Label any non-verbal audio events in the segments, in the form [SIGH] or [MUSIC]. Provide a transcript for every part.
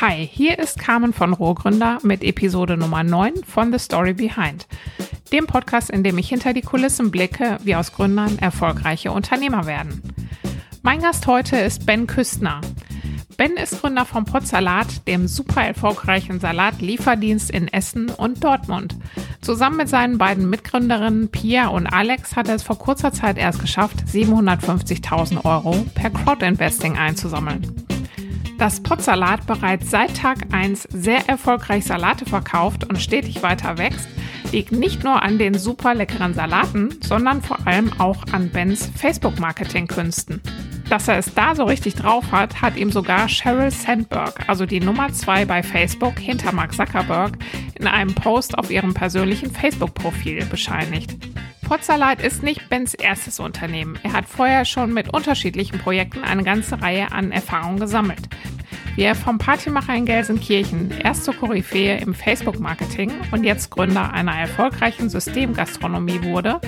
Hi, hier ist Carmen von Rohrgründer mit Episode Nummer 9 von The Story Behind, dem Podcast, in dem ich hinter die Kulissen blicke, wie aus Gründern erfolgreiche Unternehmer werden. Mein Gast heute ist Ben Küstner. Ben ist Gründer vom Potsalat, dem super erfolgreichen Salatlieferdienst in Essen und Dortmund. Zusammen mit seinen beiden Mitgründerinnen Pia und Alex hat er es vor kurzer Zeit erst geschafft, 750.000 Euro per Crowdinvesting einzusammeln. Dass Potsalat bereits seit Tag 1 sehr erfolgreich Salate verkauft und stetig weiter wächst, liegt nicht nur an den super leckeren Salaten, sondern vor allem auch an Bens Facebook-Marketing-Künsten. Dass er es da so richtig drauf hat, hat ihm sogar Sheryl Sandberg, also die Nummer 2 bei Facebook hinter Mark Zuckerberg, in einem Post auf ihrem persönlichen Facebook-Profil bescheinigt. Potsalat ist nicht Bens erstes Unternehmen. Er hat vorher schon mit unterschiedlichen Projekten eine ganze Reihe an Erfahrungen gesammelt. Wie er vom Partymacher in Gelsenkirchen erst zur Koryphäe im Facebook-Marketing und jetzt Gründer einer erfolgreichen Systemgastronomie wurde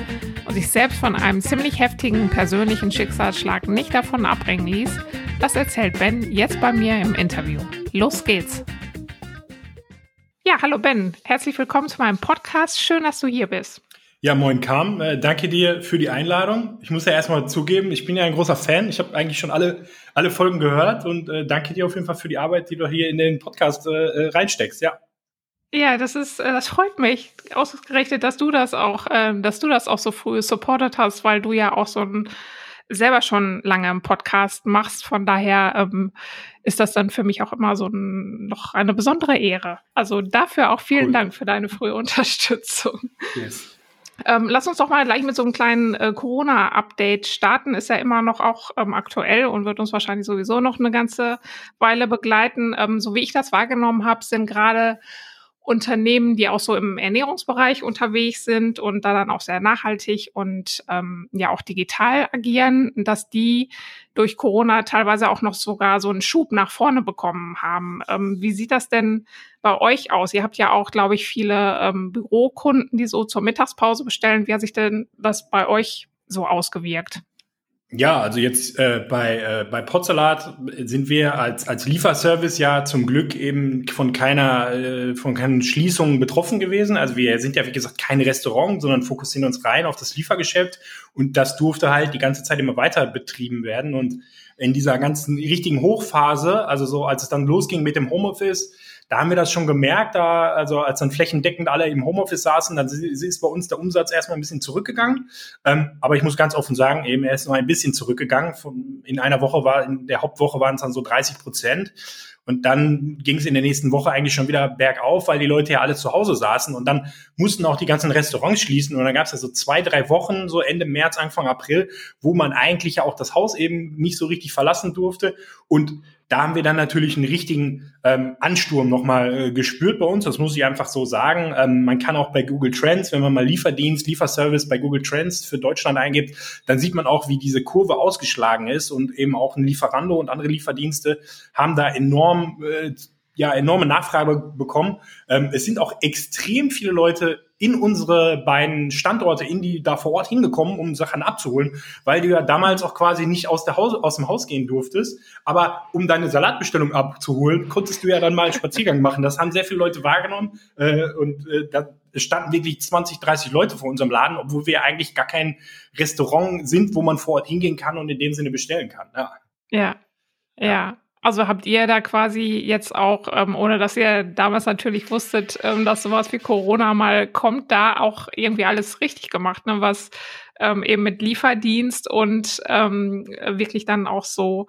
und sich selbst von einem ziemlich heftigen persönlichen Schicksalsschlag nicht davon abbringen ließ, das erzählt Ben jetzt bei mir im Interview. Los geht's! Ja, hallo Ben, herzlich willkommen zu meinem Podcast. Schön, dass du hier bist. Ja, moin Kam. Äh, danke dir für die Einladung. Ich muss ja erstmal zugeben, ich bin ja ein großer Fan. Ich habe eigentlich schon alle, alle Folgen gehört und äh, danke dir auf jeden Fall für die Arbeit, die du hier in den Podcast äh, äh reinsteckst. Ja. Ja, das ist, äh, das freut mich ausgerechnet, dass du das auch, äh, dass du das auch so früh supportet hast, weil du ja auch so ein selber schon lange im Podcast machst. Von daher ähm, ist das dann für mich auch immer so ein, noch eine besondere Ehre. Also dafür auch vielen cool. Dank für deine frühe Unterstützung. Yes. Ähm, lass uns doch mal gleich mit so einem kleinen äh, Corona-Update starten. Ist ja immer noch auch ähm, aktuell und wird uns wahrscheinlich sowieso noch eine ganze Weile begleiten. Ähm, so wie ich das wahrgenommen habe, sind gerade Unternehmen, die auch so im Ernährungsbereich unterwegs sind und da dann auch sehr nachhaltig und ähm, ja auch digital agieren, dass die durch Corona teilweise auch noch sogar so einen Schub nach vorne bekommen haben. Ähm, wie sieht das denn bei euch aus? Ihr habt ja auch, glaube ich, viele ähm, Bürokunden, die so zur Mittagspause bestellen. Wie hat sich denn das bei euch so ausgewirkt? Ja, also jetzt äh, bei, äh, bei Potsalat sind wir als, als Lieferservice ja zum Glück eben von keiner, äh, von keinen Schließungen betroffen gewesen. Also wir sind ja, wie gesagt, kein Restaurant, sondern fokussieren uns rein auf das Liefergeschäft. Und das durfte halt die ganze Zeit immer weiter betrieben werden. Und in dieser ganzen richtigen Hochphase, also so als es dann losging mit dem Homeoffice, da haben wir das schon gemerkt, da, also als dann flächendeckend alle im Homeoffice saßen, dann ist bei uns der Umsatz erstmal ein bisschen zurückgegangen. Ähm, aber ich muss ganz offen sagen, eben er ist noch ein bisschen zurückgegangen. Von, in einer Woche war, in der Hauptwoche waren es dann so 30 Prozent. Und dann ging es in der nächsten Woche eigentlich schon wieder bergauf, weil die Leute ja alle zu Hause saßen und dann mussten auch die ganzen Restaurants schließen. Und dann gab es ja so zwei, drei Wochen, so Ende März, Anfang April, wo man eigentlich ja auch das Haus eben nicht so richtig verlassen durfte. Und da haben wir dann natürlich einen richtigen ähm, Ansturm nochmal äh, gespürt bei uns. Das muss ich einfach so sagen. Ähm, man kann auch bei Google Trends, wenn man mal Lieferdienst, Lieferservice bei Google Trends für Deutschland eingibt, dann sieht man auch, wie diese Kurve ausgeschlagen ist und eben auch ein Lieferando und andere Lieferdienste haben da enorm äh, ja enorme Nachfrage bekommen. Ähm, es sind auch extrem viele Leute in unsere beiden Standorte, in die da vor Ort hingekommen, um Sachen abzuholen, weil du ja damals auch quasi nicht aus, der Haus, aus dem Haus gehen durftest. Aber um deine Salatbestellung abzuholen, konntest du ja dann mal einen Spaziergang machen. Das haben sehr viele Leute wahrgenommen äh, und äh, da standen wirklich 20, 30 Leute vor unserem Laden, obwohl wir eigentlich gar kein Restaurant sind, wo man vor Ort hingehen kann und in dem Sinne bestellen kann. Ja. Ja. ja. Also habt ihr da quasi jetzt auch, ähm, ohne dass ihr damals natürlich wusstet, ähm, dass sowas wie Corona mal kommt, da auch irgendwie alles richtig gemacht, ne? was ähm, eben mit Lieferdienst und ähm, wirklich dann auch so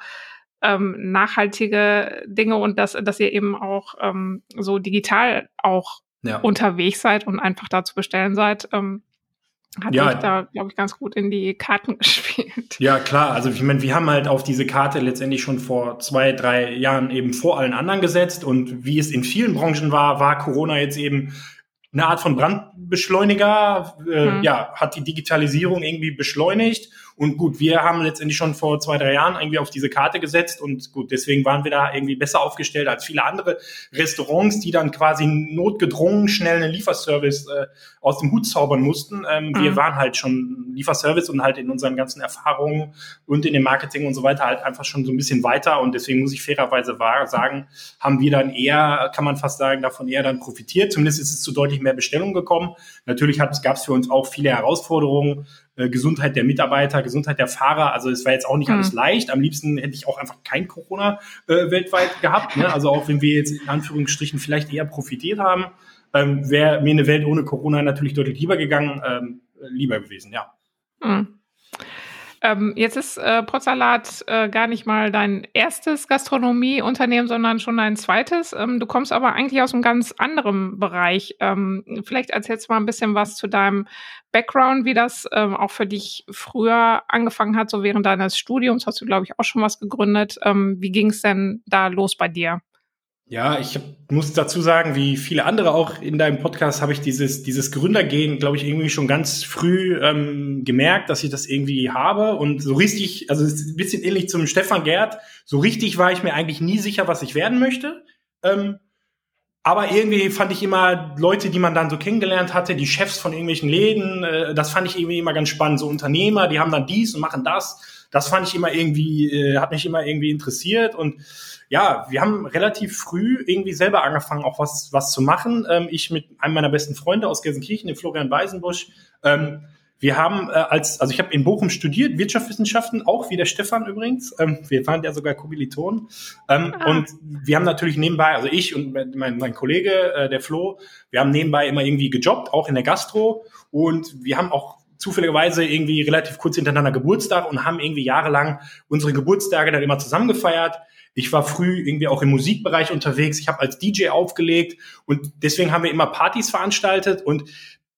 ähm, nachhaltige Dinge und dass, dass ihr eben auch ähm, so digital auch ja. unterwegs seid und einfach da zu bestellen seid. Ähm, hat ja, da, glaube ich, ganz gut in die Karten [LAUGHS] gespielt. Ja, klar. Also ich meine, wir haben halt auf diese Karte letztendlich schon vor zwei, drei Jahren eben vor allen anderen gesetzt. Und wie es in vielen Branchen war, war Corona jetzt eben eine Art von Brandbeschleuniger. Äh, mhm. Ja, hat die Digitalisierung irgendwie beschleunigt Und gut, wir haben letztendlich schon vor zwei, drei Jahren irgendwie auf diese Karte gesetzt und gut, deswegen waren wir da irgendwie besser aufgestellt als viele andere Restaurants, die dann quasi notgedrungen schnell einen Lieferservice äh, aus dem Hut zaubern mussten. Ähm, mhm. Wir waren halt schon Lieferservice und halt in unseren ganzen Erfahrungen und in dem Marketing und so weiter halt einfach schon so ein bisschen weiter und deswegen muss ich fairerweise sagen, haben wir dann eher, kann man fast sagen, davon eher dann profitiert. Zumindest ist es zu deutlich mehr Bestellungen gekommen. Natürlich gab es für uns auch viele Herausforderungen, Gesundheit der Mitarbeiter, Gesundheit der Fahrer. Also es war jetzt auch nicht mhm. alles leicht. Am liebsten hätte ich auch einfach kein Corona äh, weltweit gehabt. Ne? Also auch wenn wir jetzt in Anführungsstrichen vielleicht eher profitiert haben, ähm, wäre mir eine Welt ohne Corona natürlich deutlich lieber gegangen, ähm, lieber gewesen, ja. Mhm. Ähm, jetzt ist äh, Potsalat äh, gar nicht mal dein erstes Gastronomieunternehmen, sondern schon dein zweites. Ähm, du kommst aber eigentlich aus einem ganz anderen Bereich. Ähm, vielleicht erzählst du mal ein bisschen was zu deinem Background, wie das ähm, auch für dich früher angefangen hat, so während deines Studiums hast du, glaube ich, auch schon was gegründet. Ähm, wie ging es denn da los bei dir? Ja, ich muss dazu sagen, wie viele andere auch in deinem Podcast habe ich dieses, dieses Gründergehen, glaube ich, irgendwie schon ganz früh ähm, gemerkt, dass ich das irgendwie habe. Und so richtig, also ist ein bisschen ähnlich zum Stefan Gerd, so richtig war ich mir eigentlich nie sicher, was ich werden möchte. Ähm, aber irgendwie fand ich immer Leute, die man dann so kennengelernt hatte, die Chefs von irgendwelchen Läden, äh, das fand ich irgendwie immer ganz spannend. So Unternehmer, die haben dann dies und machen das. Das fand ich immer irgendwie, äh, hat mich immer irgendwie interessiert und ja, wir haben relativ früh irgendwie selber angefangen, auch was, was zu machen. Ähm, ich mit einem meiner besten Freunde aus Gelsenkirchen, dem Florian Weisenbusch. Ähm, wir haben äh, als, also ich habe in Bochum studiert, Wirtschaftswissenschaften, auch wie der Stefan übrigens. Ähm, wir waren ja sogar Kommilitonen. Ähm, ah. Und wir haben natürlich nebenbei, also ich und mein, mein Kollege, äh, der Flo, wir haben nebenbei immer irgendwie gejobbt, auch in der Gastro. Und wir haben auch zufälligerweise irgendwie relativ kurz hintereinander Geburtstag und haben irgendwie jahrelang unsere Geburtstage dann immer zusammen gefeiert. Ich war früh irgendwie auch im Musikbereich unterwegs. Ich habe als DJ aufgelegt und deswegen haben wir immer Partys veranstaltet und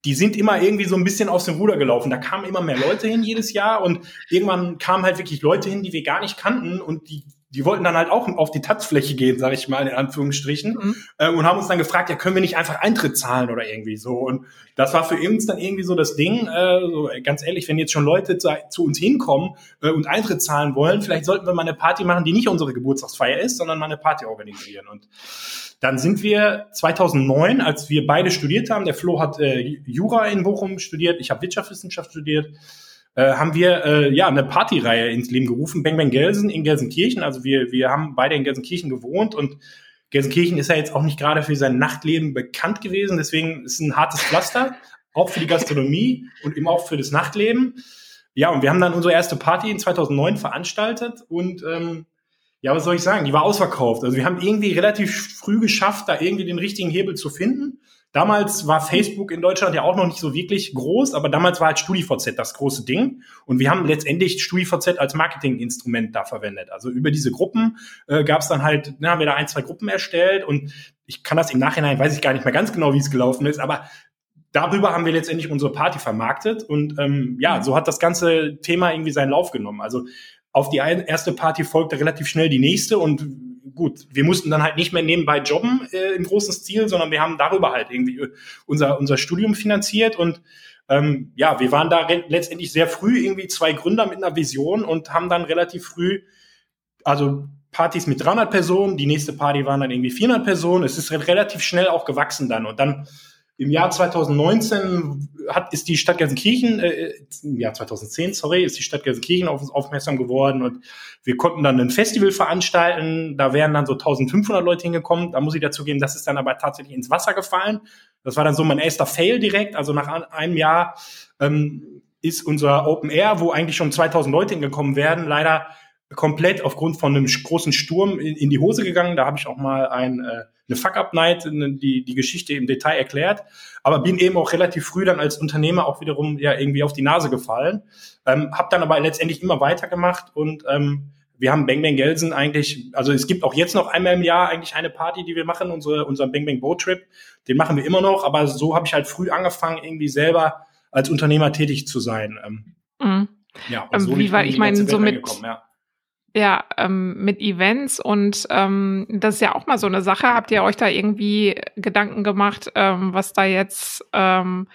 die sind immer irgendwie so ein bisschen aus dem Ruder gelaufen. Da kamen immer mehr Leute hin jedes Jahr und irgendwann kamen halt wirklich Leute hin, die wir gar nicht kannten und die die wollten dann halt auch auf die Tanzfläche gehen, sage ich mal in Anführungsstrichen, mhm. äh, und haben uns dann gefragt, ja, können wir nicht einfach Eintritt zahlen oder irgendwie so. Und das war für uns dann irgendwie so das Ding, äh, so, ganz ehrlich, wenn jetzt schon Leute zu, zu uns hinkommen äh, und Eintritt zahlen wollen, vielleicht sollten wir mal eine Party machen, die nicht unsere Geburtstagsfeier ist, sondern mal eine Party organisieren. Und dann sind wir 2009, als wir beide studiert haben, der Flo hat äh, Jura in Bochum studiert, ich habe Wirtschaftswissenschaft studiert, äh, haben wir äh, ja eine Partyreihe ins Leben gerufen, Bang Bang Gelsen in Gelsenkirchen. Also wir, wir haben beide in Gelsenkirchen gewohnt und Gelsenkirchen ist ja jetzt auch nicht gerade für sein Nachtleben bekannt gewesen, deswegen ist ein hartes Pflaster, auch für die Gastronomie und eben auch für das Nachtleben. Ja, und wir haben dann unsere erste Party in 2009 veranstaltet und ähm, ja, was soll ich sagen, die war ausverkauft. Also wir haben irgendwie relativ früh geschafft, da irgendwie den richtigen Hebel zu finden. Damals war Facebook in Deutschland ja auch noch nicht so wirklich groß, aber damals war halt StudiVZ das große Ding. Und wir haben letztendlich StudiVZ als Marketinginstrument da verwendet. Also über diese Gruppen äh, gab es dann halt, ne, haben wir da ein, zwei Gruppen erstellt und ich kann das im Nachhinein, weiß ich gar nicht mehr ganz genau, wie es gelaufen ist, aber darüber haben wir letztendlich unsere Party vermarktet und ähm, ja, so hat das ganze Thema irgendwie seinen Lauf genommen. Also auf die erste Party folgte relativ schnell die nächste und gut, wir mussten dann halt nicht mehr nebenbei jobben äh, im großen Stil, sondern wir haben darüber halt irgendwie äh, unser, unser Studium finanziert und ähm, ja, wir waren da letztendlich sehr früh irgendwie zwei Gründer mit einer Vision und haben dann relativ früh, also Partys mit 300 Personen, die nächste Party waren dann irgendwie 400 Personen. Es ist relativ schnell auch gewachsen dann und dann im Jahr 2019 hat, ist die Stadt Gelsenkirchen, äh, im Jahr 2010, sorry, ist die Stadt Gelsenkirchen auf uns aufmerksam geworden und wir konnten dann ein Festival veranstalten. Da wären dann so 1500 Leute hingekommen. Da muss ich dazu geben, das ist dann aber tatsächlich ins Wasser gefallen. Das war dann so mein erster Fail direkt. Also nach einem Jahr ähm, ist unser Open Air, wo eigentlich schon 2000 Leute hingekommen werden, leider komplett aufgrund von einem großen Sturm in, in die Hose gegangen. Da habe ich auch mal ein äh, eine Fuck-Up-Night, die, die Geschichte im Detail erklärt, aber bin eben auch relativ früh dann als Unternehmer auch wiederum ja irgendwie auf die Nase gefallen, ähm, habe dann aber letztendlich immer weitergemacht und ähm, wir haben Bang Bang Gelsen eigentlich, also es gibt auch jetzt noch einmal im Jahr eigentlich eine Party, die wir machen, unsere, unseren Bang Bang Boat Trip, den machen wir immer noch, aber so habe ich halt früh angefangen, irgendwie selber als Unternehmer tätig zu sein. Ähm, mhm. Ja, und ähm, so wie war, ich meine, so mit, ja. Ja, ähm, mit Events und ähm, das ist ja auch mal so eine Sache. Habt ihr euch da irgendwie Gedanken gemacht, ähm, was da jetzt ähm,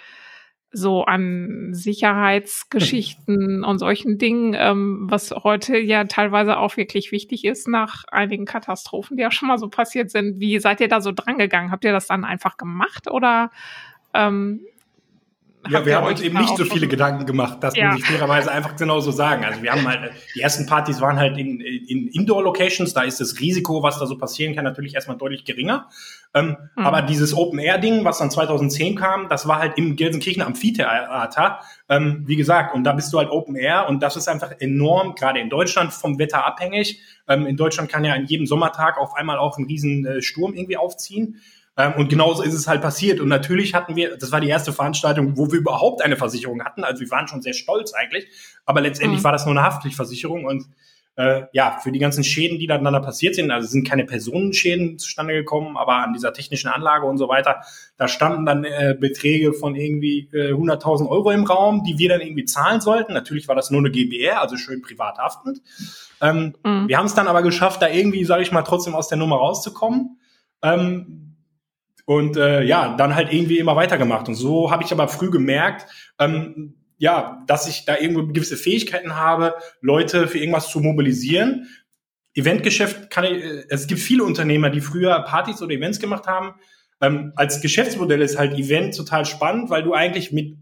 so an Sicherheitsgeschichten und solchen Dingen, ähm, was heute ja teilweise auch wirklich wichtig ist nach einigen Katastrophen, die ja schon mal so passiert sind. Wie seid ihr da so drangegangen? Habt ihr das dann einfach gemacht oder ähm, ja, wir haben uns eben nicht so viele Gedanken gemacht, das ja. muss ich fairerweise einfach genauso sagen. Also wir haben halt, die ersten Partys waren halt in, in Indoor-Locations, da ist das Risiko, was da so passieren kann, natürlich erstmal deutlich geringer. Ähm, mhm. Aber dieses Open-Air-Ding, was dann 2010 kam, das war halt im Gelsenkirchen Amphitheater. Ähm, wie gesagt, und da bist du halt Open-Air und das ist einfach enorm, gerade in Deutschland, vom Wetter abhängig. Ähm, in Deutschland kann ja an jedem Sommertag auf einmal auch ein riesen äh, Sturm irgendwie aufziehen. Ähm, und genauso ist es halt passiert. Und natürlich hatten wir, das war die erste Veranstaltung, wo wir überhaupt eine Versicherung hatten. Also wir waren schon sehr stolz eigentlich. Aber letztendlich mhm. war das nur eine Haftpflichtversicherung. Und äh, ja, für die ganzen Schäden, die dann da passiert sind, also sind keine Personenschäden zustande gekommen, aber an dieser technischen Anlage und so weiter, da standen dann äh, Beträge von irgendwie äh, 100.000 Euro im Raum, die wir dann irgendwie zahlen sollten. Natürlich war das nur eine GBR, also schön privat haftend. Ähm, mhm. Wir haben es dann aber geschafft, da irgendwie, sage ich mal, trotzdem aus der Nummer rauszukommen. Ähm, und äh, ja, dann halt irgendwie immer weitergemacht. Und so habe ich aber früh gemerkt, ähm, ja, dass ich da irgendwo gewisse Fähigkeiten habe, Leute für irgendwas zu mobilisieren. Eventgeschäft kann ich, äh, es gibt viele Unternehmer, die früher Partys oder Events gemacht haben. Ähm, als Geschäftsmodell ist halt Event total spannend, weil du eigentlich mit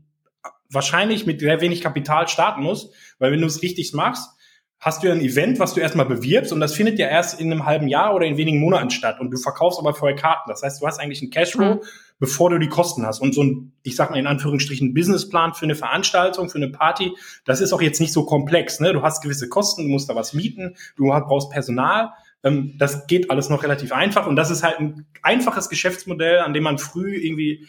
wahrscheinlich mit sehr wenig Kapital starten musst, weil wenn du es richtig machst, hast du ja ein Event, was du erstmal bewirbst und das findet ja erst in einem halben Jahr oder in wenigen Monaten statt und du verkaufst aber vorher Karten. Das heißt, du hast eigentlich einen Cashflow, mhm. bevor du die Kosten hast. Und so ein, ich sag mal in Anführungsstrichen, Businessplan für eine Veranstaltung, für eine Party, das ist auch jetzt nicht so komplex. Ne? Du hast gewisse Kosten, du musst da was mieten, du brauchst Personal. Ähm, das geht alles noch relativ einfach und das ist halt ein einfaches Geschäftsmodell, an dem man früh irgendwie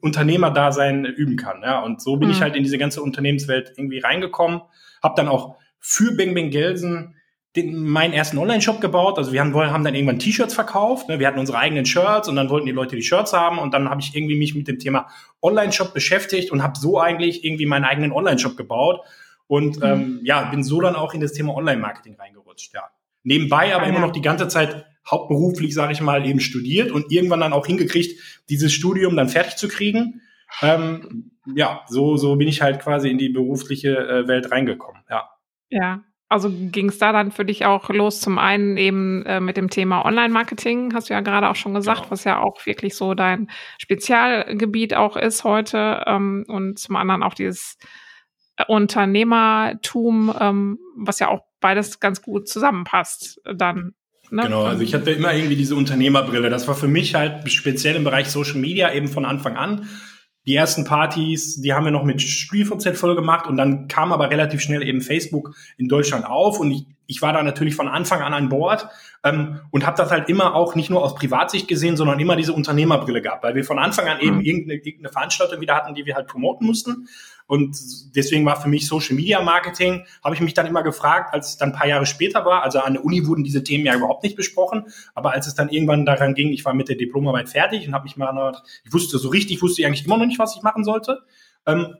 Unternehmerdasein üben kann. Ja? Und so bin mhm. ich halt in diese ganze Unternehmenswelt irgendwie reingekommen, habe dann auch für Bang Bang Gelsen den, meinen ersten Online-Shop gebaut. Also wir haben, haben dann irgendwann T-Shirts verkauft. Ne? Wir hatten unsere eigenen Shirts und dann wollten die Leute die Shirts haben. Und dann habe ich irgendwie mich mit dem Thema Online-Shop beschäftigt und habe so eigentlich irgendwie meinen eigenen Online-Shop gebaut. Und mhm. ähm, ja, bin so dann auch in das Thema Online-Marketing reingerutscht. Ja. Nebenbei aber immer noch die ganze Zeit hauptberuflich, sage ich mal, eben studiert und irgendwann dann auch hingekriegt, dieses Studium dann fertig zu kriegen. Ähm, ja, so, so bin ich halt quasi in die berufliche äh, Welt reingekommen. Ja. Ja, also ging es da dann für dich auch los, zum einen eben äh, mit dem Thema Online-Marketing, hast du ja gerade auch schon gesagt, genau. was ja auch wirklich so dein Spezialgebiet auch ist heute ähm, und zum anderen auch dieses Unternehmertum, ähm, was ja auch beides ganz gut zusammenpasst dann. Ne? Genau, also ich hatte immer irgendwie diese Unternehmerbrille. Das war für mich halt speziell im Bereich Social Media eben von Anfang an die ersten Partys, die haben wir noch mit StudiVZ voll gemacht und dann kam aber relativ schnell eben Facebook in Deutschland auf und ich, ich war da natürlich von Anfang an an Bord ähm, und habe das halt immer auch nicht nur aus Privatsicht gesehen, sondern immer diese Unternehmerbrille gehabt, weil wir von Anfang an eben mhm. irgendeine, irgendeine Veranstaltung wieder hatten, die wir halt promoten mussten und deswegen war für mich Social Media Marketing, habe ich mich dann immer gefragt, als es dann ein paar Jahre später war, also an der Uni wurden diese Themen ja überhaupt nicht besprochen, aber als es dann irgendwann daran ging, ich war mit der Diplomarbeit fertig und habe mich mal, ich wusste so richtig, wusste ich eigentlich immer noch nicht, was ich machen sollte. Ähm,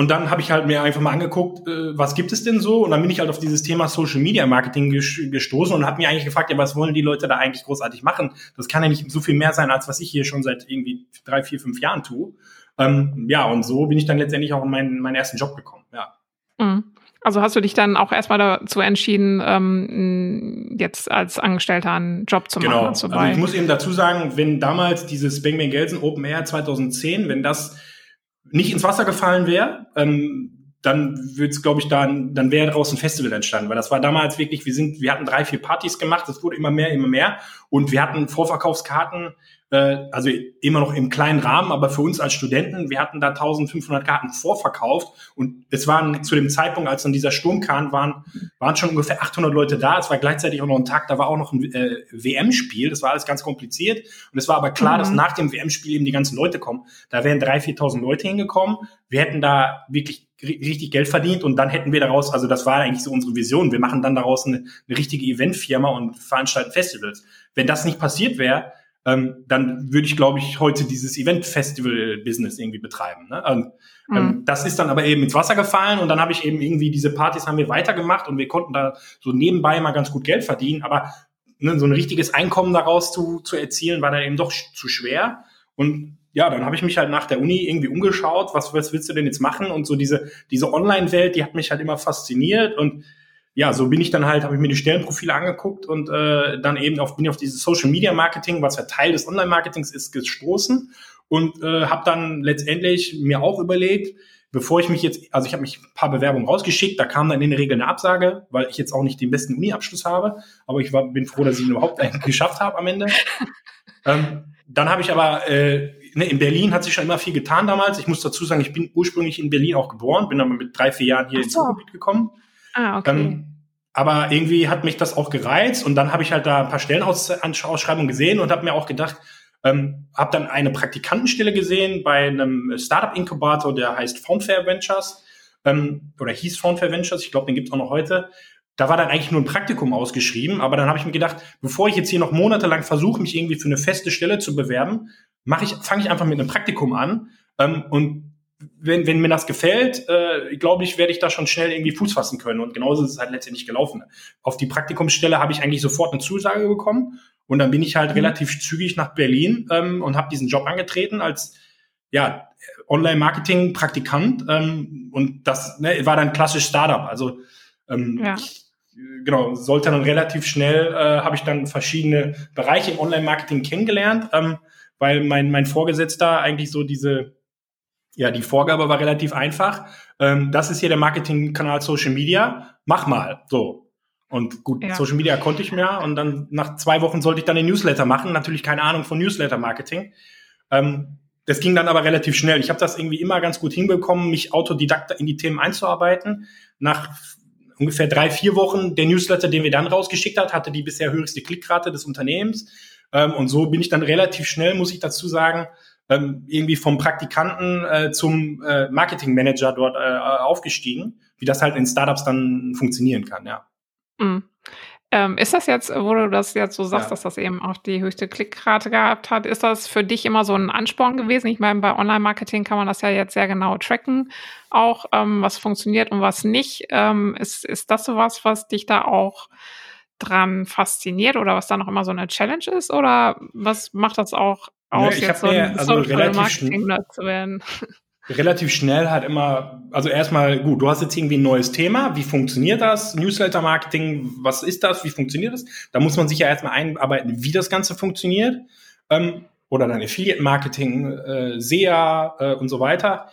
und dann habe ich halt mir einfach mal angeguckt, äh, was gibt es denn so? Und dann bin ich halt auf dieses Thema Social Media Marketing gestoßen und habe mir eigentlich gefragt, ja, was wollen die Leute da eigentlich großartig machen? Das kann ja nicht so viel mehr sein, als was ich hier schon seit irgendwie drei, vier, fünf Jahren tue. Ähm, ja, und so bin ich dann letztendlich auch in meinen, meinen ersten Job gekommen, ja. Mhm. Also hast du dich dann auch erstmal dazu entschieden, ähm, jetzt als Angestellter einen Job zu machen? Genau. Also ich muss eben dazu sagen, wenn damals dieses Bang Bang Gelsen Open Air 2010, wenn das nicht ins Wasser gefallen wäre, ähm, dann würde es, glaube ich, dann, dann wäre daraus ein Festival entstanden, weil das war damals wirklich, wir sind, wir hatten drei, vier Partys gemacht, es wurde immer mehr, immer mehr und wir hatten Vorverkaufskarten äh, also immer noch im kleinen Rahmen, aber für uns als Studenten, wir hatten da 1500 Karten vorverkauft und es waren zu dem Zeitpunkt, als dann dieser Sturm kam, waren, waren schon ungefähr 800 Leute da. Es war gleichzeitig auch noch ein Tag, da war auch noch ein äh, WM-Spiel, das war alles ganz kompliziert und es war aber klar, mhm. dass nach dem WM-Spiel eben die ganzen Leute kommen. Da wären 3.000, 4.000 Leute hingekommen. Wir hätten da wirklich richtig Geld verdient und dann hätten wir daraus, also das war eigentlich so unsere Vision, wir machen dann daraus eine, eine richtige Eventfirma und veranstalten Festivals. Wenn das nicht passiert wäre, ähm, dann würde ich, glaube ich, heute dieses Event-Festival-Business irgendwie betreiben. Ne? Ähm, mhm. ähm, das ist dann aber eben ins Wasser gefallen und dann habe ich eben irgendwie diese Partys haben wir weitergemacht und wir konnten da so nebenbei mal ganz gut Geld verdienen, aber ne, so ein richtiges Einkommen daraus zu, zu erzielen, war dann eben doch zu schwer. Und ja, dann habe ich mich halt nach der Uni irgendwie umgeschaut, was, was willst du denn jetzt machen? Und so diese, diese Online-Welt, die hat mich halt immer fasziniert. Und ja, so bin ich dann halt, habe ich mir die Stellenprofile angeguckt und äh, dann eben auf, bin ich auf dieses Social Media Marketing, was ja Teil des Online-Marketings ist, gestoßen und äh, habe dann letztendlich mir auch überlegt, bevor ich mich jetzt, also ich habe mich ein paar Bewerbungen rausgeschickt, da kam dann in der Regel eine Absage, weil ich jetzt auch nicht den besten Uni-Abschluss habe, aber ich war, bin froh, dass ich ihn überhaupt [LAUGHS] geschafft habe am Ende. ähm, dann habe ich aber, äh, ne, in Berlin hat sich schon immer viel getan damals. Ich muss dazu sagen, ich bin ursprünglich in Berlin auch geboren, bin dann mit drei, vier Jahren hier so. ins Ruhrgebiet gekommen. Ah, okay. Ähm, aber irgendwie hat mich das auch gereizt und dann habe ich halt da ein paar Stellenausschreibungen gesehen und habe mir auch gedacht, ähm, habe dann eine Praktikantenstelle gesehen bei einem Startup-Inkubator, der heißt Foundfair Ventures ähm, oder hieß Foundfair Ventures, ich glaube, den gibt es auch noch heute. Da war dann eigentlich nur ein Praktikum ausgeschrieben, aber dann habe ich mir gedacht, bevor ich jetzt hier noch monatelang versuche, mich irgendwie für eine feste Stelle zu bewerben, mache ich, fange ich einfach mit einem Praktikum an ähm, und wenn, wenn mir das gefällt, äh, glaube ich, werde ich da schon schnell irgendwie Fuß fassen können. Und genauso ist es halt letztendlich gelaufen. Auf die Praktikumsstelle habe ich eigentlich sofort eine Zusage bekommen. Und dann bin ich halt mhm. relativ zügig nach Berlin ähm, und habe diesen Job angetreten als ja, Online-Marketing-Praktikant. Ähm, und das ne, war dann klassisch Startup. Also ähm, ja. ich, genau, sollte dann relativ schnell, äh, habe ich dann verschiedene Bereiche im Online-Marketing kennengelernt, ähm, weil mein, mein Vorgesetzter eigentlich so diese ja, die Vorgabe war relativ einfach. Ähm, das ist hier der Marketingkanal Social Media. Mach mal. So. Und gut, ja. Social Media konnte ich mehr. Und dann nach zwei Wochen sollte ich dann den Newsletter machen. Natürlich keine Ahnung von Newsletter-Marketing. Ähm, das ging dann aber relativ schnell. Ich habe das irgendwie immer ganz gut hinbekommen, mich autodidakt in die Themen einzuarbeiten. Nach ungefähr drei, vier Wochen, der Newsletter, den wir dann rausgeschickt hat, hatte die bisher höchste Klickrate des Unternehmens. Ähm, und so bin ich dann relativ schnell, muss ich dazu sagen, ähm, irgendwie vom Praktikanten äh, zum äh, Marketingmanager dort äh, aufgestiegen, wie das halt in Startups dann funktionieren kann, ja. Mhm. Ähm, ist das jetzt, wo du das jetzt so sagst, ja. dass das eben auch die höchste Klickrate gehabt hat, ist das für dich immer so ein Ansporn gewesen? Ich meine, bei Online-Marketing kann man das ja jetzt sehr genau tracken, auch ähm, was funktioniert und was nicht. Ähm, ist, ist das sowas, was dich da auch dran fasziniert oder was da noch immer so eine Challenge ist? Oder was macht das auch aus, nee, jetzt so ein also Marketing zu werden? [LAUGHS] relativ schnell halt immer, also erstmal, gut, du hast jetzt irgendwie ein neues Thema, wie funktioniert das? Newsletter-Marketing, was ist das? Wie funktioniert das? Da muss man sich ja erstmal einarbeiten, wie das Ganze funktioniert. Ähm, oder dann Affiliate-Marketing, äh, SEA äh, und so weiter.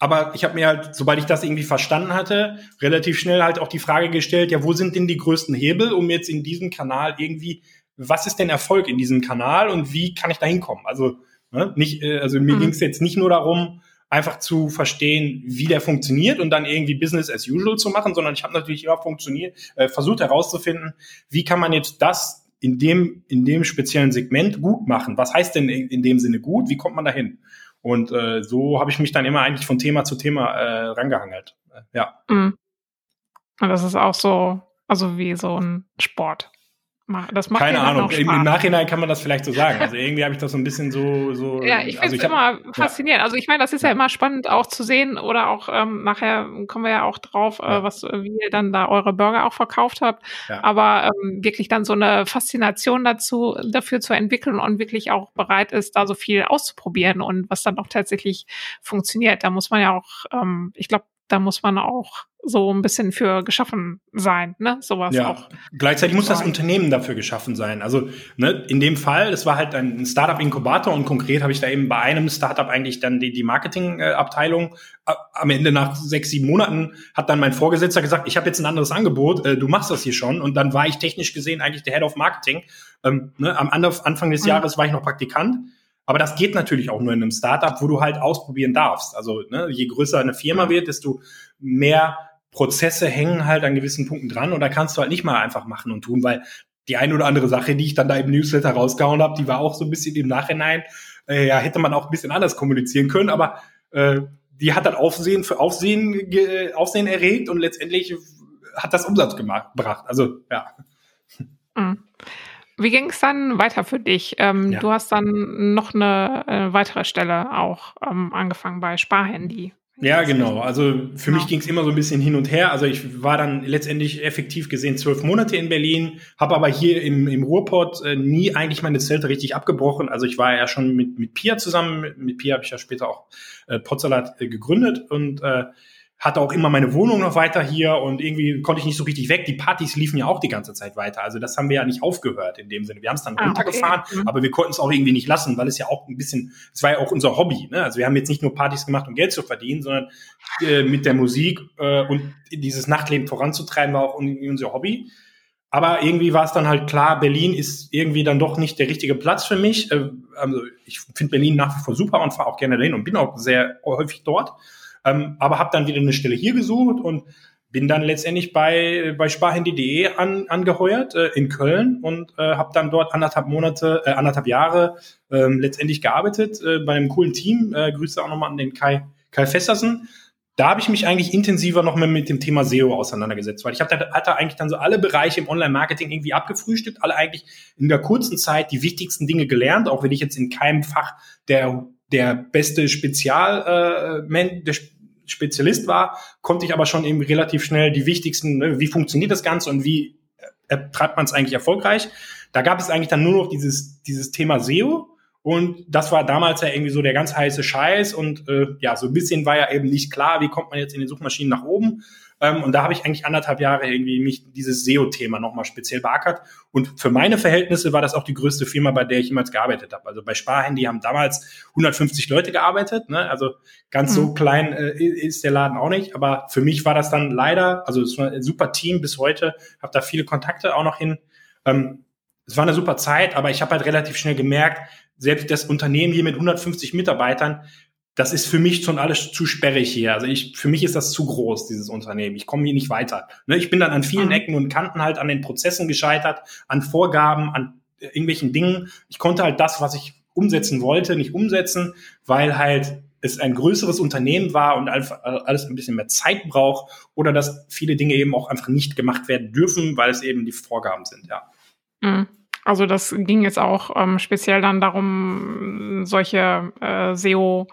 Aber ich habe mir halt, sobald ich das irgendwie verstanden hatte, relativ schnell halt auch die Frage gestellt, ja, wo sind denn die größten Hebel, um jetzt in diesem Kanal irgendwie was ist denn Erfolg in diesem Kanal und wie kann ich da hinkommen? Also, ne, nicht, äh, also mir mhm. ging es jetzt nicht nur darum, einfach zu verstehen, wie der funktioniert und dann irgendwie Business as usual zu machen, sondern ich habe natürlich immer funktioniert, äh, versucht herauszufinden, wie kann man jetzt das in dem, in dem speziellen Segment gut machen? Was heißt denn in, in dem Sinne gut? Wie kommt man dahin? Und äh, so habe ich mich dann immer eigentlich von Thema zu Thema äh, rangehangelt. Äh, ja. Mhm. Und das ist auch so, also wie so ein Sport. Das macht Keine Ahnung. Im, Im, Nachhinein kann man das vielleicht so sagen. Also irgendwie habe ich das so ein bisschen so. so ja, ich finde es also immer hab, faszinierend. Ja. Also ich meine, das ist ja. ja. immer spannend auch zu sehen oder auch ähm, nachher kommen wir ja auch drauf, äh, ja. äh, was wie ihr dann da eure Burger auch verkauft habt. Aber ähm, wirklich dann so eine Faszination dazu dafür zu entwickeln und wirklich auch bereit ist, da so viel auszuprobieren und was dann auch tatsächlich funktioniert. Da muss man ja auch, ähm, ich glaube, da muss man auch so ein bisschen für geschaffen sein, ne? Sowas ja. auch. Gleichzeitig muss das Unternehmen dafür geschaffen sein. Also ne, in dem Fall, es war halt ein Startup-Inkubator und konkret habe ich da eben bei einem Startup eigentlich dann die, die Marketing-Abteilung. Am Ende nach sechs, sieben Monaten hat dann mein Vorgesetzter gesagt, ich habe jetzt ein anderes Angebot, äh, du machst das hier schon. Und dann war ich technisch gesehen eigentlich der Head of Marketing. Ähm, ne, am Anfang des mhm. Jahres war ich noch Praktikant. Aber das geht natürlich auch nur in einem Startup, wo du halt ausprobieren darfst. Also ne, je größer eine Firma wird, desto mehr Prozesse hängen halt an gewissen Punkten dran und da kannst du halt nicht mal einfach machen und tun, weil die eine oder andere Sache, die ich dann da im Newsletter rausgehauen habe, die war auch so ein bisschen im Nachhinein, äh, ja, hätte man auch ein bisschen anders kommunizieren können, aber äh, die hat dann Aufsehen für Aufsehen, ge, Aufsehen erregt und letztendlich hat das Umsatz gemacht, gebracht. Also, ja. Mhm. Wie ging es dann weiter für dich? Ähm, ja. Du hast dann noch eine äh, weitere Stelle auch ähm, angefangen bei Sparhandy Ja, genau. Also für genau. mich ging es immer so ein bisschen hin und her. Also ich war dann letztendlich effektiv gesehen zwölf Monate in Berlin, habe aber hier im, im Ruhrpott äh, nie eigentlich meine Zelte richtig abgebrochen. Also ich war ja schon mit, mit Pia zusammen. Mit, Pia habe ich ja später auch äh, Potsalat äh, gegründet und äh, hatte auch immer meine Wohnung noch weiter hier und irgendwie konnte ich nicht so richtig weg. Die Partys liefen ja auch die ganze Zeit weiter. Also das haben wir ja nicht aufgehört in dem Sinne. Wir haben es dann ah, runtergefahren, okay. Mhm. aber wir konnten es auch irgendwie nicht lassen, weil es ja auch ein bisschen, es war ja auch unser Hobby. Ne? Also wir haben jetzt nicht nur Partys gemacht, um Geld zu verdienen, sondern äh, mit der Musik äh, und dieses Nachtleben voranzutreiben war auch unser Hobby. Aber irgendwie war es dann halt klar, Berlin ist irgendwie dann doch nicht der richtige Platz für mich. Äh, also ich finde Berlin nach wie vor super und fahre auch gerne dahin und bin auch sehr häufig dort. Ähm, aber habe dann wieder eine Stelle hier gesucht und bin dann letztendlich bei, bei sparhandy.de an, angeheuert äh, in Köln und äh, habe dann dort anderthalb Monate, äh, anderthalb Jahre äh, letztendlich gearbeitet äh, bei einem coolen Team. Äh, Grüße auch nochmal an den Kai, Kai Festersen. Da habe ich mich eigentlich intensiver noch mehr mit dem Thema SEO auseinandergesetzt, weil ich hatte, hatte eigentlich dann so alle Bereiche im Online-Marketing irgendwie abgefrühstückt, alle eigentlich in der kurzen Zeit die wichtigsten Dinge gelernt, auch wenn ich jetzt in keinem Fach der der beste Spezial äh, der Spezialist war, konnte ich aber schon eben relativ schnell die wichtigsten, ne, wie funktioniert das Ganze und wie äh, treibt man es eigentlich erfolgreich. Da gab es eigentlich dann nur noch dieses, dieses Thema SEO. Und das war damals ja irgendwie so der ganz heiße Scheiß. Und äh, ja, so ein bisschen war ja eben nicht klar, wie kommt man jetzt in den Suchmaschinen nach oben. Ähm, und da habe ich eigentlich anderthalb Jahre irgendwie mich dieses SEO-Thema nochmal speziell beackert. Und für meine Verhältnisse war das auch die größte Firma, bei der ich jemals gearbeitet habe. Also bei Sparhandy haben damals 150 Leute gearbeitet. Ne? Also ganz mhm. so klein äh, ist der Laden auch nicht. Aber für mich war das dann leider, also es war ein super Team bis heute, habe da viele Kontakte auch noch hin. Ähm, es war eine super Zeit, aber ich habe halt relativ schnell gemerkt, selbst das Unternehmen hier mit 150 Mitarbeitern das ist für mich schon alles zu sperrig hier. Also ich, für mich ist das zu groß, dieses Unternehmen. Ich komme hier nicht weiter. Ne, ich bin dann an vielen mhm. Ecken und Kanten halt an den Prozessen gescheitert, an Vorgaben, an irgendwelchen Dingen. Ich konnte halt das, was ich umsetzen wollte, nicht umsetzen, weil halt es ein größeres Unternehmen war und alles ein bisschen mehr Zeit braucht oder dass viele Dinge eben auch einfach nicht gemacht werden dürfen, weil es eben die Vorgaben sind, ja. Mhm. Also das ging jetzt auch ähm, speziell dann darum, solche äh, SEO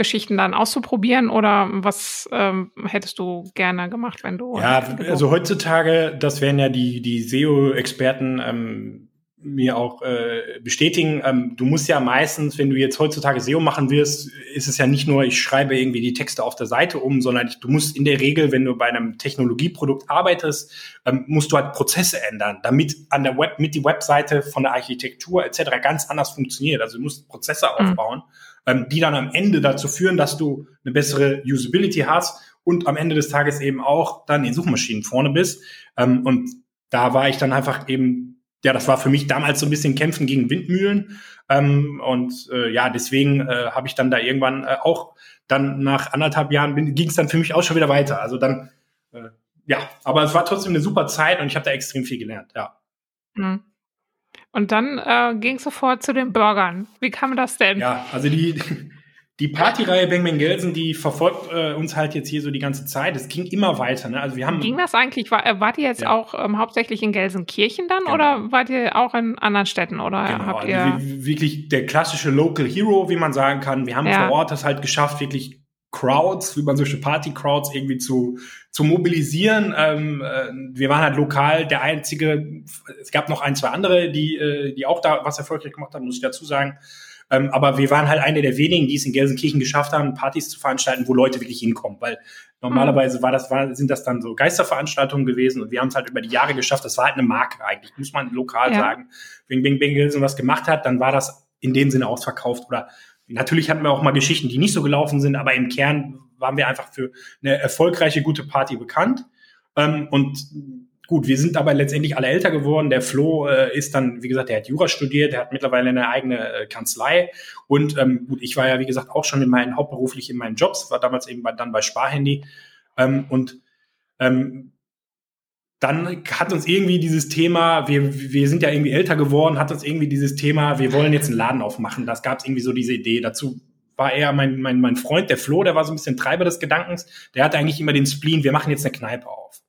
Geschichten dann auszuprobieren oder was ähm, hättest du gerne gemacht, wenn du? Ja, also heutzutage, das werden ja die, die SEO-Experten ähm, mir auch äh, bestätigen. Ähm, du musst ja meistens, wenn du jetzt heutzutage SEO machen wirst, ist es ja nicht nur, ich schreibe irgendwie die Texte auf der Seite um, sondern ich, du musst in der Regel, wenn du bei einem Technologieprodukt arbeitest, ähm, musst du halt Prozesse ändern, damit an der Web, mit die Webseite von der Architektur etc. ganz anders funktioniert. Also du musst Prozesse mhm. aufbauen ähm, die dann am Ende dazu führen, dass du eine bessere Usability hast und am Ende des Tages eben auch dann in Suchmaschinen vorne bist. Ähm, und da war ich dann einfach eben, ja, das war für mich damals so ein bisschen Kämpfen gegen Windmühlen. Ähm, und äh, ja, deswegen äh, habe ich dann da irgendwann äh, auch dann nach anderthalb Jahren ging es dann für mich auch schon wieder weiter. Also dann, äh, ja, aber es war trotzdem eine super Zeit und ich habe da extrem viel gelernt, ja. Mhm. Und dann äh, ging es sofort zu den Burgern. Wie kam das denn? Ja, also die, die Partyreihe Bang Bang Gelsen, die verfolgt äh, uns halt jetzt hier so die ganze Zeit. Es ging immer weiter. Ne? Also wir haben. Ging das eigentlich? War, äh, wart ihr jetzt ja. auch ähm, hauptsächlich in Gelsenkirchen dann genau. oder wart ihr auch in anderen Städten oder genau. habt ihr also wirklich der klassische Local Hero, wie man sagen kann. Wir haben ja. vor Ort das halt geschafft, wirklich Crowds, wie man solche Party-Crowds irgendwie zu, zu mobilisieren. Ähm, äh, wir waren halt lokal der einzige, es gab noch ein, zwei andere, die, äh, die auch da was erfolgreich gemacht haben, muss ich dazu sagen. Ähm, aber wir waren halt eine der wenigen, die es in Gelsenkirchen geschafft haben, Partys zu veranstalten, wo Leute wirklich hinkommen, weil normalerweise war das, war, sind das dann so Geisterveranstaltungen gewesen und wir haben es halt über die Jahre geschafft. Das war halt eine Marke eigentlich, muss man lokal ja. sagen. Wenn Bing Bing Gelsen was gemacht hat, dann war das in dem Sinne ausverkauft oder Natürlich hatten wir auch mal Geschichten, die nicht so gelaufen sind, aber im Kern waren wir einfach für eine erfolgreiche, gute Party bekannt. Ähm, und gut, wir sind aber letztendlich alle älter geworden. Der Flo äh, ist dann, wie gesagt, der hat Jura studiert, der hat mittlerweile eine eigene äh, Kanzlei. Und ähm, gut, ich war ja, wie gesagt, auch schon in meinen hauptberuflich in meinen Jobs, war damals eben bei, dann bei Sparhandy. Ähm, und ähm, dann hat uns irgendwie dieses Thema, wir, wir sind ja irgendwie älter geworden, hat uns irgendwie dieses Thema, wir wollen jetzt einen Laden aufmachen. Das gab es irgendwie so diese Idee. Dazu war eher mein, mein, mein Freund, der Flo, der war so ein bisschen Treiber des Gedankens. Der hatte eigentlich immer den Spleen, wir machen jetzt eine Kneipe auf.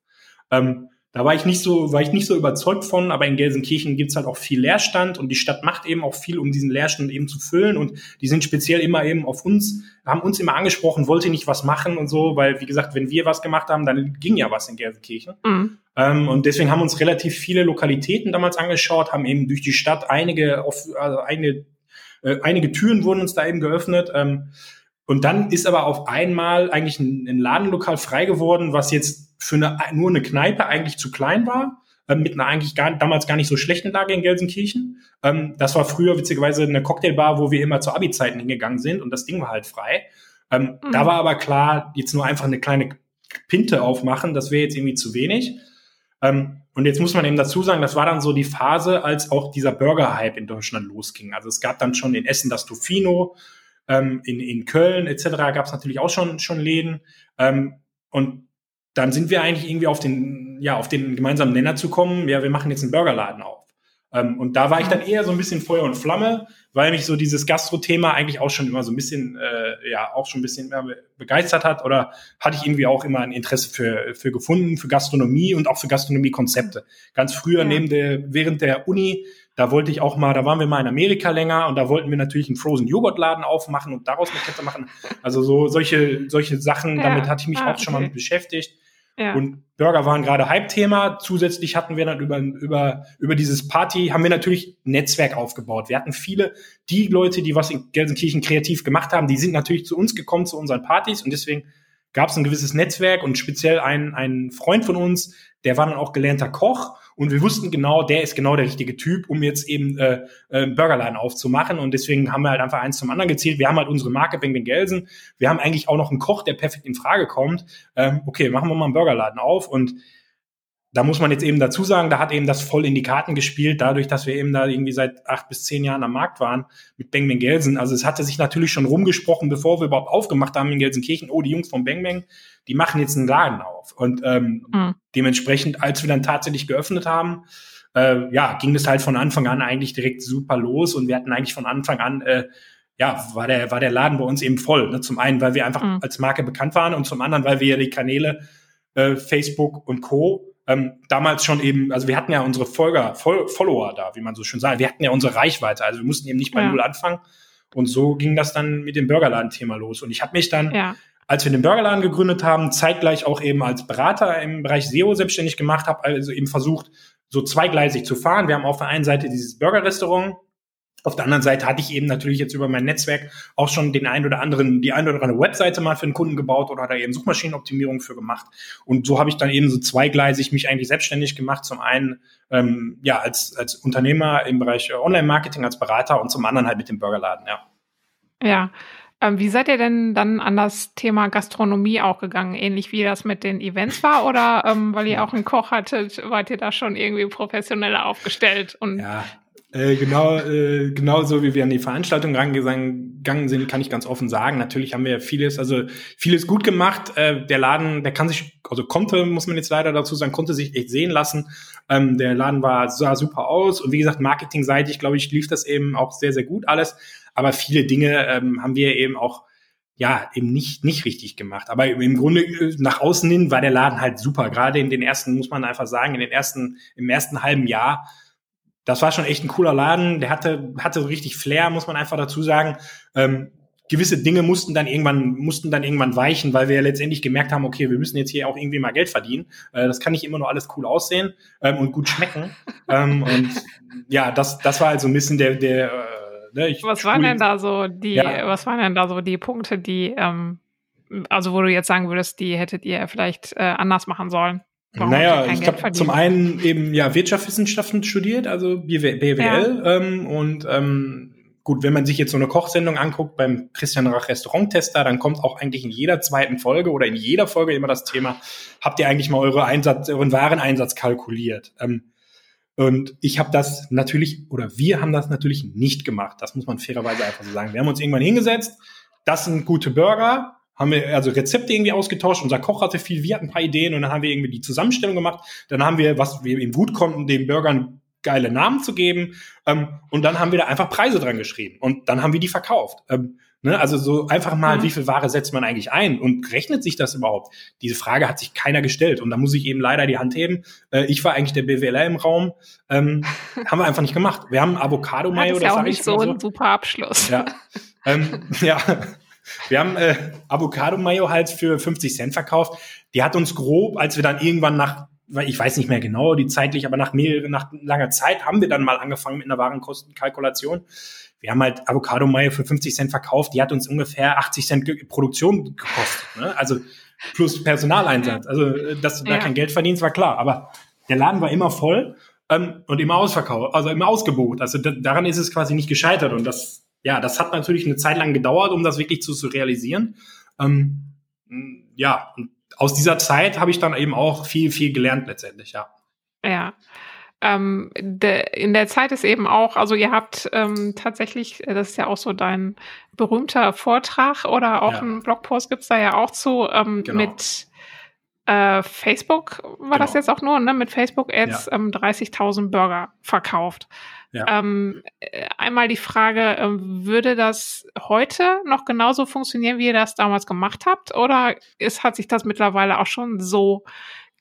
Ähm, Da war ich nicht so, war ich nicht so überzeugt von, aber in Gelsenkirchen gibt's halt auch viel Leerstand und die Stadt macht eben auch viel, um diesen Leerstand eben zu füllen. Und die sind speziell immer eben auf uns, haben uns immer angesprochen, wollte nicht was machen und so, weil, wie gesagt, wenn wir was gemacht haben, dann ging ja was in Gelsenkirchen. Mhm. Ähm, und deswegen haben uns relativ viele Lokalitäten damals angeschaut, haben eben durch die Stadt einige, auf, also einige, äh, einige Türen wurden uns da eben geöffnet. Ähm, und dann ist aber auf einmal eigentlich ein, ein Ladenlokal frei geworden, was jetzt für eine, nur eine Kneipe eigentlich zu klein war, äh, mit einer eigentlich gar, damals gar nicht so schlechten Lage in Gelsenkirchen. Ähm, das war früher witzigerweise eine Cocktailbar, wo wir immer zu Abi-Zeiten hingegangen sind und das Ding war halt frei. Ähm, mhm. Da war aber klar, jetzt nur einfach eine kleine Pinte aufmachen, das wäre jetzt irgendwie zu wenig. Ähm, und jetzt muss man eben dazu sagen, das war dann so die Phase, als auch dieser Burger-Hype in Deutschland losging. Also es gab dann schon in Essen das Tofino, ähm, in, in Köln etc. gab es natürlich auch schon, schon Läden. Ähm, und dann sind wir eigentlich irgendwie auf den, ja, auf den gemeinsamen Nenner zu kommen, ja, wir machen jetzt einen Burgerladen auf. Ähm, und da war ich dann eher so ein bisschen Feuer und Flamme, weil mich so dieses Gastro-Thema eigentlich auch schon immer so ein bisschen, äh, ja, auch schon ein bisschen mehr begeistert hat oder hatte ich irgendwie auch immer ein Interesse für, für gefunden, für Gastronomie und auch für Gastronomiekonzepte. Ganz früher neben der, während der Uni, da wollte ich auch mal, da waren wir mal in Amerika länger und da wollten wir natürlich einen Frozen Joghurt Laden aufmachen und daraus eine Kette machen. Also so solche, solche Sachen, ja. damit hatte ich mich ah, auch schon mal mit beschäftigt. Ja. Und Burger waren gerade Hype-Thema. Zusätzlich hatten wir dann über, über, über dieses Party, haben wir natürlich Netzwerk aufgebaut. Wir hatten viele, die Leute, die was in Gelsenkirchen kreativ gemacht haben, die sind natürlich zu uns gekommen, zu unseren Partys. Und deswegen gab es ein gewisses Netzwerk und speziell ein, ein Freund von uns, der war dann auch gelernter Koch und wir wussten genau, der ist genau der richtige Typ, um jetzt eben äh, äh, Burgerladen aufzumachen. Und deswegen haben wir halt einfach eins zum anderen gezählt. Wir haben halt unsere Marke Beng Beng Gelsen. Wir haben eigentlich auch noch einen Koch, der perfekt in Frage kommt. Ähm, okay, machen wir mal einen Burgerladen auf und da muss man jetzt eben dazu sagen, da hat eben das voll in die Karten gespielt, dadurch, dass wir eben da irgendwie seit acht bis zehn Jahren am Markt waren mit Bang Bang Gelsen. Also es hatte sich natürlich schon rumgesprochen, bevor wir überhaupt aufgemacht haben in Gelsenkirchen, oh, die Jungs von Bang Bang, die machen jetzt einen Laden auf. Und ähm, mhm. dementsprechend, als wir dann tatsächlich geöffnet haben, äh, ja, ging es halt von Anfang an eigentlich direkt super los und wir hatten eigentlich von Anfang an äh, ja, war der, war der Laden bei uns eben voll. Ne? Zum einen, weil wir einfach mhm. als Marke bekannt waren und zum anderen, weil wir ja die Kanäle äh, Facebook und Co ähm, damals schon eben, also wir hatten ja unsere Folger, Fol Follower da, wie man so schön sagt. Wir hatten ja unsere Reichweite, also wir mussten eben nicht bei ja. Null anfangen. Und so ging das dann mit dem Burgerladen-Thema los. Und ich habe mich dann, ja. als wir den Burgerladen gegründet haben, zeitgleich auch eben als Berater im Bereich SEO selbstständig gemacht, habe also eben versucht, so zweigleisig zu fahren. Wir haben auf der einen Seite dieses Burgerrestaurant, auf der anderen Seite hatte ich eben natürlich jetzt über mein Netzwerk auch schon den ein oder anderen, die ein oder andere Webseite mal für einen Kunden gebaut oder da eben Suchmaschinenoptimierung für gemacht. Und so habe ich dann eben so zweigleisig mich eigentlich selbstständig gemacht. Zum einen ähm, ja als, als Unternehmer im Bereich Online-Marketing, als Berater und zum anderen halt mit dem Burgerladen, ja. Ja. Ähm, wie seid ihr denn dann an das Thema Gastronomie auch gegangen? Ähnlich wie das mit den Events war? Oder ähm, weil ihr auch einen Koch hattet, wart ihr da schon irgendwie professioneller aufgestellt? Und ja, äh, genau, äh, genau so wie wir an die Veranstaltung rangegangen sind, kann ich ganz offen sagen. Natürlich haben wir vieles, also vieles gut gemacht. Äh, der Laden, der kann sich, also konnte, muss man jetzt leider dazu sagen, konnte sich echt sehen lassen. Ähm, der Laden war sah super aus und wie gesagt, marketingseitig, glaube ich, lief das eben auch sehr, sehr gut alles. Aber viele Dinge ähm, haben wir eben auch ja, eben nicht, nicht richtig gemacht. Aber im Grunde äh, nach außen hin war der Laden halt super. Gerade in den ersten, muss man einfach sagen, in den ersten, im ersten halben Jahr das war schon echt ein cooler Laden. Der hatte, hatte richtig Flair, muss man einfach dazu sagen. Ähm, gewisse Dinge mussten dann irgendwann, mussten dann irgendwann weichen, weil wir ja letztendlich gemerkt haben, okay, wir müssen jetzt hier auch irgendwie mal Geld verdienen. Äh, das kann nicht immer nur alles cool aussehen ähm, und gut schmecken. [LAUGHS] ähm, und ja, das, das war also ein bisschen der, der, äh, ne, ich, Was waren denn da so die, ja. was waren denn da so die Punkte, die, ähm, also wo du jetzt sagen würdest, die hättet ihr vielleicht äh, anders machen sollen? Warum naja, ich habe zum einen eben ja Wirtschaftswissenschaften studiert, also BWL, ja. ähm, und ähm, gut, wenn man sich jetzt so eine Kochsendung anguckt beim Christian Rach Restauranttester, dann kommt auch eigentlich in jeder zweiten Folge oder in jeder Folge immer das Thema, habt ihr eigentlich mal eure Einsatz, euren Wareneinsatz kalkuliert? Ähm, und ich habe das natürlich, oder wir haben das natürlich nicht gemacht. Das muss man fairerweise einfach so sagen. Wir haben uns irgendwann hingesetzt, das sind gute Burger, haben wir also Rezepte irgendwie ausgetauscht. Unser Koch hatte viel, wir hatten ein paar Ideen und dann haben wir irgendwie die Zusammenstellung gemacht. Dann haben wir, was wir ihm gut konnten, den Burgern geile Namen zu geben. Ähm, und dann haben wir da einfach Preise dran geschrieben und dann haben wir die verkauft. Ähm, Ne? Also so einfach mal, mhm. wie viel Ware setzt man eigentlich ein und rechnet sich das überhaupt? Diese Frage hat sich keiner gestellt und da muss ich eben leider die Hand heben. Äh, ich war eigentlich der BWLer im Raum, ähm, [LAUGHS] haben wir einfach nicht gemacht. Wir haben Avocado Mayo, das ja auch nicht so ein super Abschluss. Ja, ähm, [LAUGHS] ja. Wir haben äh, Avocado Mayo halt für 50 Cent verkauft. Die hat uns grob, als wir dann irgendwann nach ich weiß nicht mehr genau die zeitlich, aber nach mehrere, nach langer Zeit haben wir dann mal angefangen mit einer Warenkostenkalkulation. Wir haben halt Avocado Mayo für 50 Cent verkauft, die hat uns ungefähr 80 Cent Produktion gekostet. Ne? Also plus Personaleinsatz. Also äh, dass du ja. da kein Geld verdienst, war klar. Aber der Laden war immer voll ähm, und immer ausverkauft, also immer ausgebucht. Also daran ist es quasi nicht gescheitert. Und das, ja, das hat natürlich eine Zeit lang gedauert, um das wirklich zu, zu realisieren. Ähm, ja, und aus dieser Zeit habe ich dann eben auch viel, viel gelernt letztendlich, ja. Ja. Ähm, de, in der Zeit ist eben auch, also ihr habt ähm, tatsächlich, äh, das ist ja auch so dein berühmter Vortrag oder auch ja. ein Blogpost gibt's da ja auch zu, ähm, genau. mit äh, Facebook war genau. das jetzt auch nur, ne? Mit Facebook Ads ja. ähm, 30.000 Burger verkauft. Ja. Ähm, äh, einmal die Frage, ähm, würde das heute noch genauso funktionieren, wie ihr das damals gemacht habt? Oder ist, hat sich das mittlerweile auch schon so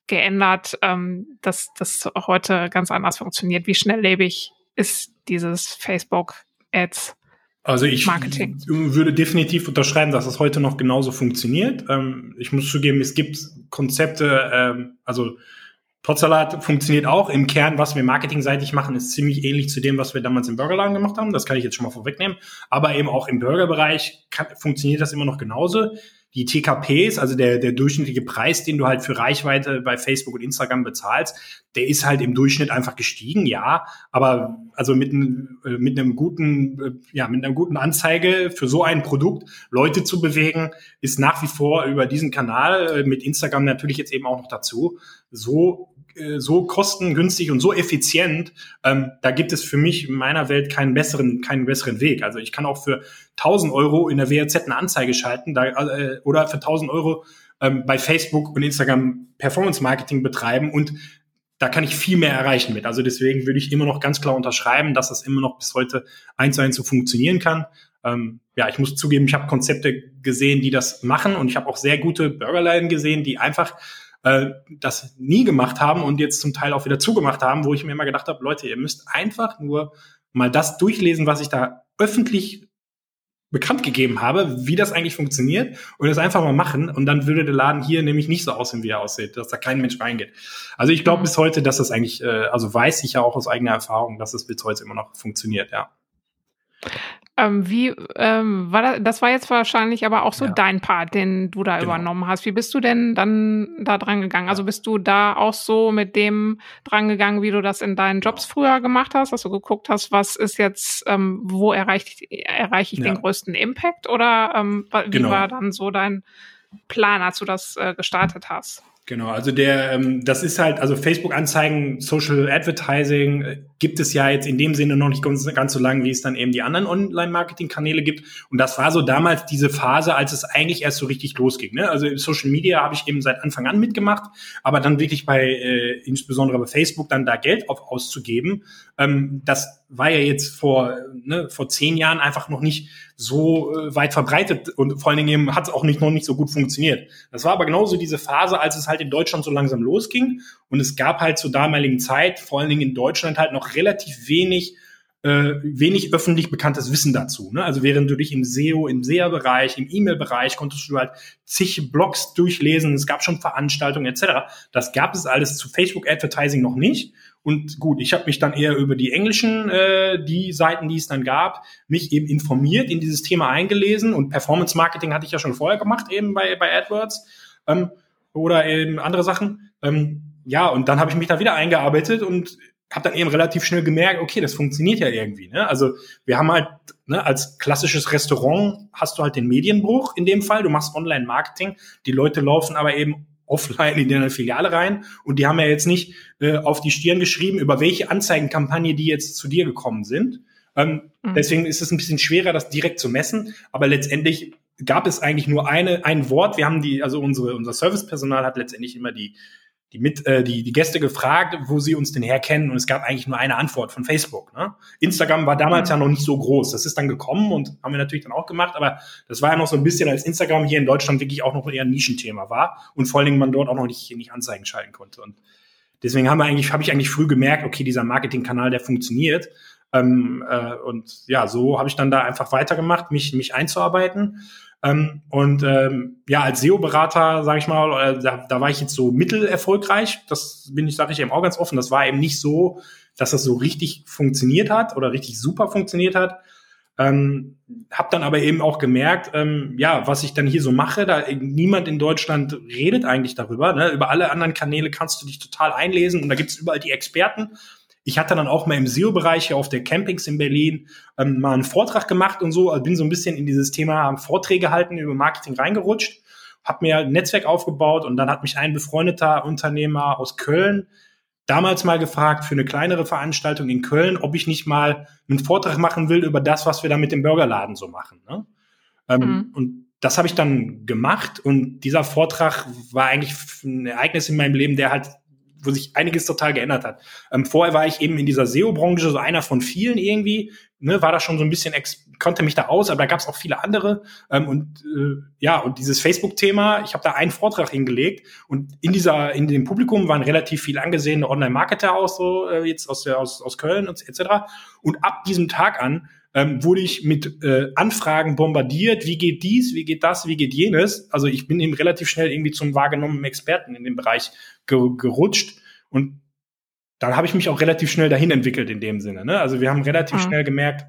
geändert, ähm, dass das heute ganz anders funktioniert? Wie schnelllebig ist dieses Facebook Ads? Also ich Marketing. würde definitiv unterschreiben, dass es heute noch genauso funktioniert. Ähm, ich muss zugeben, es gibt Konzepte, ähm, also Potsalat funktioniert auch. Im Kern, was wir marketingseitig machen, ist ziemlich ähnlich zu dem, was wir damals im Burgerladen gemacht haben. Das kann ich jetzt schon mal vorwegnehmen. Aber eben auch im Burgerbereich funktioniert das immer noch genauso. Die TKPs, also der, der durchschnittliche Preis, den du halt für Reichweite bei Facebook und Instagram bezahlst, der ist halt im Durchschnitt einfach gestiegen, ja. Aber also mit, äh, mit einem guten, äh, ja, mit einer guten Anzeige für so ein Produkt Leute zu bewegen, ist nach wie vor über diesen Kanal, äh, mit Instagram natürlich jetzt eben auch noch dazu, so so kostengünstig und so effizient, ähm, da gibt es für mich in meiner Welt keinen besseren, keinen besseren Weg. Also ich kann auch für 1000 Euro in der WRZ eine Anzeige schalten da, äh, oder für 1000 Euro ähm, bei Facebook und Instagram Performance Marketing betreiben und da kann ich viel mehr erreichen mit. Also deswegen würde ich immer noch ganz klar unterschreiben, dass das immer noch bis heute eins zu eins so funktionieren kann. Ähm, ja, ich muss zugeben, ich habe Konzepte gesehen, die das machen und ich habe auch sehr gute Burgerläden gesehen, die einfach äh, das nie gemacht haben und jetzt zum Teil auch wieder zugemacht haben, wo ich mir immer gedacht habe, Leute, ihr müsst einfach nur mal das durchlesen, was ich da öffentlich bekannt gegeben habe, wie das eigentlich funktioniert und das einfach mal machen und dann würde der Laden hier nämlich nicht so aussehen, wie er aussieht, dass da kein Mensch reingeht. Also ich glaube mhm. bis heute, dass das eigentlich, äh, also weiß ich ja auch aus eigener Erfahrung, dass es bis heute immer noch funktioniert, ja. Ähm, wie ähm, war das, das war jetzt wahrscheinlich aber auch so ja. dein Part, den du da genau. übernommen hast. Wie bist du denn dann da dran gegangen? Also bist du da auch so mit dem dran gegangen, wie du das in deinen Jobs früher gemacht hast, dass du geguckt hast, was ist jetzt, ähm, wo erreiche ich, erreich ich ja. den größten Impact? Oder ähm, wie genau. war dann so dein Plan, als du das äh, gestartet hast? Genau, also der, ähm, das ist halt, also Facebook-Anzeigen, Social Advertising äh, gibt es ja jetzt in dem Sinne noch nicht ganz, ganz so lange, wie es dann eben die anderen Online-Marketing-Kanäle gibt. Und das war so damals diese Phase, als es eigentlich erst so richtig losging. Ne? Also Social Media habe ich eben seit Anfang an mitgemacht, aber dann wirklich bei, äh, insbesondere bei Facebook, dann da Geld auf auszugeben, ähm, das war ja jetzt vor, ne, vor zehn Jahren einfach noch nicht so äh, weit verbreitet und vor allen Dingen eben hat es auch nicht noch nicht so gut funktioniert. Das war aber genauso diese Phase, als es halt in Deutschland so langsam losging und es gab halt zur damaligen Zeit, vor allen Dingen in Deutschland halt noch relativ wenig äh, wenig öffentlich bekanntes Wissen dazu. Ne? Also während du dich im SEO, im SEA-Bereich, im E-Mail-Bereich konntest du halt zig Blogs durchlesen, es gab schon Veranstaltungen etc. Das gab es alles zu Facebook-Advertising noch nicht. Und gut, ich habe mich dann eher über die englischen, äh, die Seiten, die es dann gab, mich eben informiert, in dieses Thema eingelesen und Performance Marketing hatte ich ja schon vorher gemacht, eben bei, bei AdWords ähm, oder eben andere Sachen. Ähm, ja, und dann habe ich mich da wieder eingearbeitet und habe dann eben relativ schnell gemerkt, okay, das funktioniert ja irgendwie. Ne? Also wir haben halt ne, als klassisches Restaurant hast du halt den Medienbruch in dem Fall. Du machst Online-Marketing, die Leute laufen aber eben offline in deine Filiale rein und die haben ja jetzt nicht äh, auf die Stirn geschrieben, über welche Anzeigenkampagne die jetzt zu dir gekommen sind. Ähm, mhm. Deswegen ist es ein bisschen schwerer, das direkt zu messen, aber letztendlich gab es eigentlich nur eine, ein Wort. Wir haben die, also unsere, unser Servicepersonal hat letztendlich immer die, die, mit, äh, die, die Gäste gefragt, wo sie uns denn herkennen und es gab eigentlich nur eine Antwort von Facebook. Ne? Instagram war damals mhm. ja noch nicht so groß. Das ist dann gekommen und haben wir natürlich dann auch gemacht, aber das war ja noch so ein bisschen, als Instagram hier in Deutschland wirklich auch noch eher ein Nischenthema war und vor allen Dingen man dort auch noch nicht, nicht Anzeigen schalten konnte. Und deswegen haben wir eigentlich, habe ich eigentlich früh gemerkt, okay, dieser Marketingkanal, der funktioniert. Ähm, äh, und ja, so habe ich dann da einfach weitergemacht, mich, mich einzuarbeiten. Ähm, und ähm, ja, als SEO-Berater, sage ich mal, da, da war ich jetzt so mittelerfolgreich. Das bin ich, sage ich eben auch ganz offen. Das war eben nicht so, dass das so richtig funktioniert hat oder richtig super funktioniert hat. Ähm, hab dann aber eben auch gemerkt, ähm, ja, was ich dann hier so mache, da niemand in Deutschland redet eigentlich darüber. Ne? Über alle anderen Kanäle kannst du dich total einlesen und da gibt's überall die Experten. Ich hatte dann auch mal im SEO-Bereich auf der Campings in Berlin ähm, mal einen Vortrag gemacht und so, also bin so ein bisschen in dieses Thema Vorträge halten über Marketing reingerutscht, habe mir ein Netzwerk aufgebaut und dann hat mich ein befreundeter Unternehmer aus Köln damals mal gefragt für eine kleinere Veranstaltung in Köln, ob ich nicht mal einen Vortrag machen will über das, was wir da mit dem Burgerladen so machen. Ne? Ähm, mhm. Und das habe ich dann gemacht und dieser Vortrag war eigentlich ein Ereignis in meinem Leben, der halt wo sich einiges total geändert hat. Ähm, vorher war ich eben in dieser SEO-Branche so einer von vielen irgendwie, ne, war da schon so ein bisschen, ex konnte mich da aus, aber da gab es auch viele andere. Ähm, und äh, ja, und dieses Facebook-Thema, ich habe da einen Vortrag hingelegt und in dieser, in dem Publikum waren relativ viel angesehene Online-Marketer auch so, äh, jetzt aus, der, aus, aus Köln und etc. Und ab diesem Tag an ähm, wurde ich mit äh, Anfragen bombardiert, wie geht dies, wie geht das, wie geht jenes. Also ich bin eben relativ schnell irgendwie zum wahrgenommenen Experten in dem Bereich gerutscht und dann habe ich mich auch relativ schnell dahin entwickelt in dem Sinne. Ne? Also wir haben relativ mhm. schnell gemerkt,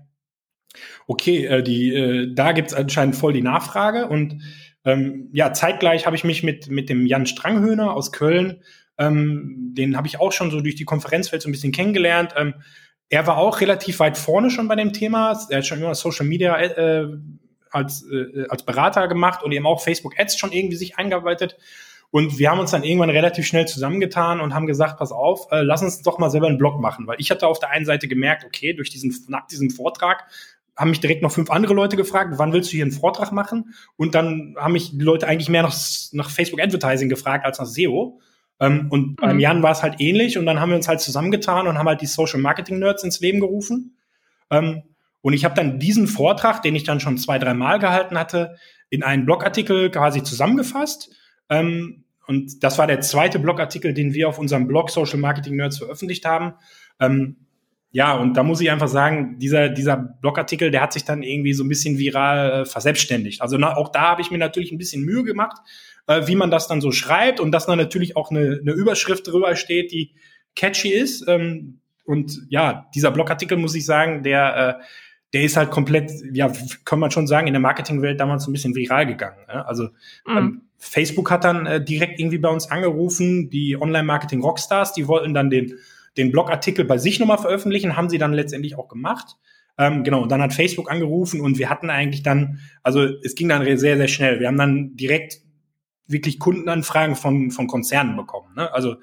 okay, äh, die, äh, da gibt's anscheinend voll die Nachfrage und ähm, ja, zeitgleich habe ich mich mit, mit dem Jan Stranghöhner aus Köln, ähm, den habe ich auch schon so durch die Konferenzwelt so ein bisschen kennengelernt. Ähm, er war auch relativ weit vorne schon bei dem Thema. Er hat schon immer Social Media äh, als, äh, als Berater gemacht und eben auch Facebook Ads schon irgendwie sich eingearbeitet. Und wir haben uns dann irgendwann relativ schnell zusammengetan und haben gesagt, pass auf, äh, lass uns doch mal selber einen Blog machen. Weil ich hatte auf der einen Seite gemerkt, okay, durch diesen, nach diesem Vortrag haben mich direkt noch fünf andere Leute gefragt, wann willst du hier einen Vortrag machen? Und dann haben mich die Leute eigentlich mehr nach, nach Facebook Advertising gefragt als nach SEO. Ähm, und mhm. beim Jan war es halt ähnlich und dann haben wir uns halt zusammengetan und haben halt die Social Marketing Nerds ins Leben gerufen. Ähm, und ich habe dann diesen Vortrag, den ich dann schon zwei, drei Mal gehalten hatte, in einen Blogartikel quasi zusammengefasst. Ähm, und das war der zweite Blogartikel, den wir auf unserem Blog Social Marketing Nerds veröffentlicht haben. Ähm, ja, und da muss ich einfach sagen, dieser, dieser Blogartikel, der hat sich dann irgendwie so ein bisschen viral äh, verselbstständigt. Also na, auch da habe ich mir natürlich ein bisschen Mühe gemacht, äh, wie man das dann so schreibt und dass dann natürlich auch eine, eine Überschrift drüber steht, die catchy ist. Ähm, und ja, dieser Blogartikel, muss ich sagen, der, äh, der ist halt komplett, ja, kann man schon sagen, in der Marketingwelt damals ein bisschen viral gegangen. Ja? Also mhm. ähm, Facebook hat dann äh, direkt irgendwie bei uns angerufen, die Online-Marketing-Rockstars, die wollten dann den, den Blogartikel bei sich nochmal veröffentlichen, haben sie dann letztendlich auch gemacht. Ähm, genau, und dann hat Facebook angerufen und wir hatten eigentlich dann, also es ging dann sehr, sehr schnell. Wir haben dann direkt wirklich Kundenanfragen von, von Konzernen bekommen. Ne? Also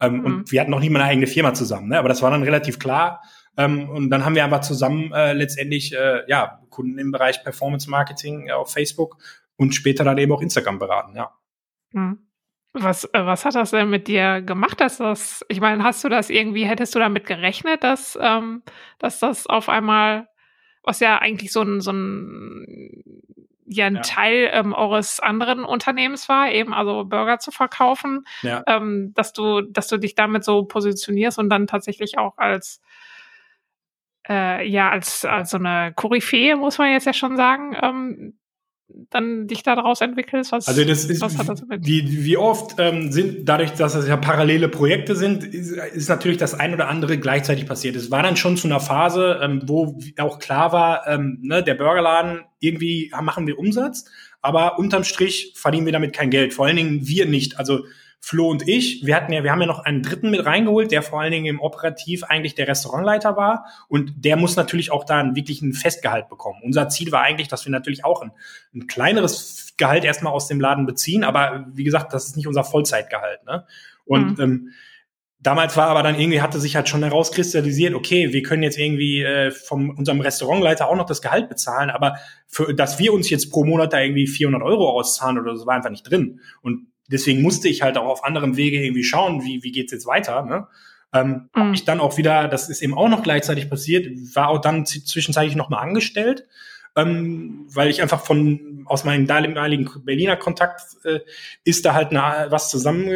ähm, mhm. und wir hatten noch nie mal eine eigene Firma zusammen, ne? aber das war dann relativ klar. Ähm, und dann haben wir aber zusammen äh, letztendlich äh, ja Kunden im Bereich Performance Marketing äh, auf Facebook und später dann eben auch Instagram beraten, ja. Mhm. Was, äh, was hat das denn mit dir gemacht, dass das, ich meine, hast du das irgendwie, hättest du damit gerechnet, dass, ähm, dass das auf einmal, was ja eigentlich so ein, so ein ja ein ja. Teil ähm, eures anderen Unternehmens war, eben also Burger zu verkaufen, ja. ähm, dass du, dass du dich damit so positionierst und dann tatsächlich auch als äh, ja als als so eine Koryphäe muss man jetzt ja schon sagen, ähm, dann dich daraus entwickelst? Was, also das ist, was hat das mit? Wie, wie oft ähm, sind, dadurch, dass es ja parallele Projekte sind, ist, ist natürlich das ein oder andere gleichzeitig passiert. Es war dann schon zu einer Phase, ähm, wo auch klar war, ähm, ne, der Burgerladen, irgendwie machen wir Umsatz, aber unterm Strich verdienen wir damit kein Geld. Vor allen Dingen wir nicht. Also Flo und ich, wir hatten ja, wir haben ja noch einen dritten mit reingeholt, der vor allen Dingen im Operativ eigentlich der Restaurantleiter war. Und der muss natürlich auch da einen wirklichen Festgehalt bekommen. Unser Ziel war eigentlich, dass wir natürlich auch ein, ein kleineres Gehalt erstmal aus dem Laden beziehen. Aber wie gesagt, das ist nicht unser Vollzeitgehalt. Ne? Und mhm. ähm, damals war aber dann irgendwie, hatte sich halt schon herauskristallisiert, okay, wir können jetzt irgendwie äh, von unserem Restaurantleiter auch noch das Gehalt bezahlen, aber für, dass wir uns jetzt pro Monat da irgendwie 400 Euro auszahlen oder so, war einfach nicht drin. Und deswegen musste ich halt auch auf anderem Wege irgendwie schauen, wie, wie geht's jetzt weiter. Ne? Ähm, mhm. Habe ich dann auch wieder, das ist eben auch noch gleichzeitig passiert, war auch dann zwischenzeitlich nochmal angestellt, ähm, weil ich einfach von aus meinem damaligen Berliner Kontakt äh, ist da halt eine, was zusammen,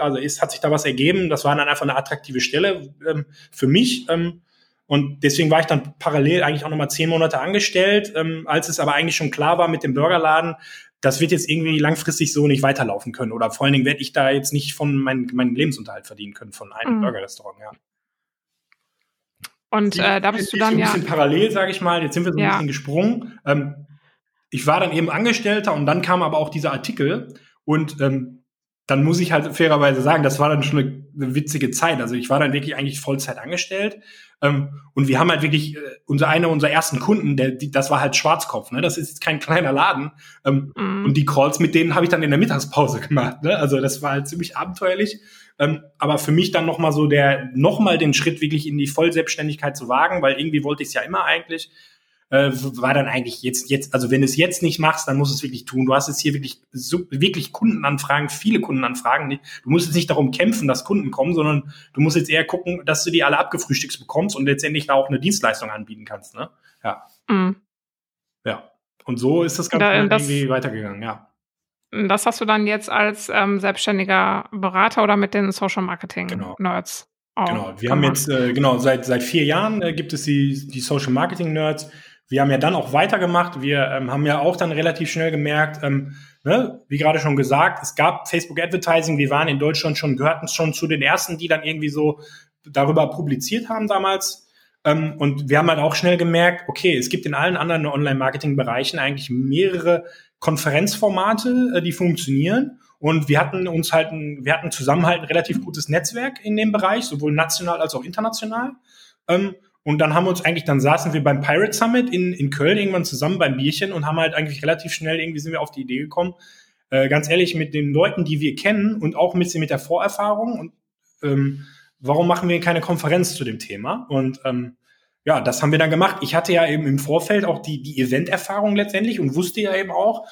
also ist, hat sich da was ergeben. Das war dann einfach eine attraktive Stelle ähm, für mich. Ähm, und deswegen war ich dann parallel eigentlich auch nochmal zehn Monate angestellt, ähm, als es aber eigentlich schon klar war mit dem Burgerladen, das wird jetzt irgendwie langfristig so nicht weiterlaufen können. Oder vor allen Dingen werde ich da jetzt nicht von meinem mein Lebensunterhalt verdienen können von einem mhm. Burgerrestaurant, ja. Und äh, da bist du dann ein ja. Ein bisschen parallel, sage ich mal. Jetzt sind wir so ein ja. bisschen gesprungen. Ähm, ich war dann eben Angestellter und dann kam aber auch dieser Artikel und ähm, dann muss ich halt fairerweise sagen, das war dann schon eine, eine witzige Zeit. Also ich war dann wirklich eigentlich Vollzeit angestellt und wir haben halt wirklich äh, unser einer unserer ersten Kunden, der, die, das war halt Schwarzkopf. Ne? Das ist jetzt kein kleiner Laden ähm, mm. und die Calls mit denen habe ich dann in der Mittagspause [LAUGHS] gemacht. Ne? Also das war halt ziemlich abenteuerlich. Ähm, aber für mich dann noch mal so der noch mal den Schritt wirklich in die Vollselbstständigkeit zu wagen, weil irgendwie wollte ich es ja immer eigentlich äh, war dann eigentlich jetzt, jetzt, also wenn du es jetzt nicht machst, dann musst du es wirklich tun. Du hast jetzt hier wirklich, so, wirklich Kundenanfragen, viele Kundenanfragen. Du musst jetzt nicht darum kämpfen, dass Kunden kommen, sondern du musst jetzt eher gucken, dass du die alle abgefrühstückt bekommst und letztendlich auch eine Dienstleistung anbieten kannst. Ne? Ja. Mhm. Ja. Und so ist das Ganze da, das, irgendwie weitergegangen, ja. Das hast du dann jetzt als ähm, selbstständiger Berater oder mit den Social Marketing genau. Nerds genau. genau. Wir haben jetzt, äh, genau, seit, seit vier Jahren äh, gibt es die, die Social Marketing Nerds wir haben ja dann auch weitergemacht. Wir ähm, haben ja auch dann relativ schnell gemerkt, ähm, ne, wie gerade schon gesagt, es gab Facebook Advertising. Wir waren in Deutschland schon, gehörten schon zu den ersten, die dann irgendwie so darüber publiziert haben damals. Ähm, und wir haben halt auch schnell gemerkt, okay, es gibt in allen anderen Online-Marketing-Bereichen eigentlich mehrere Konferenzformate, äh, die funktionieren. Und wir hatten uns halt, ein, wir hatten zusammen halt ein relativ gutes Netzwerk in dem Bereich, sowohl national als auch international. Ähm, und dann haben wir uns eigentlich, dann saßen wir beim Pirate Summit in, in Köln irgendwann zusammen beim Bierchen und haben halt eigentlich relativ schnell irgendwie sind wir auf die Idee gekommen, äh, ganz ehrlich, mit den Leuten, die wir kennen und auch ein bisschen mit der Vorerfahrung und ähm, warum machen wir keine Konferenz zu dem Thema? Und ähm, ja, das haben wir dann gemacht. Ich hatte ja eben im Vorfeld auch die, die Event-Erfahrung letztendlich und wusste ja eben auch,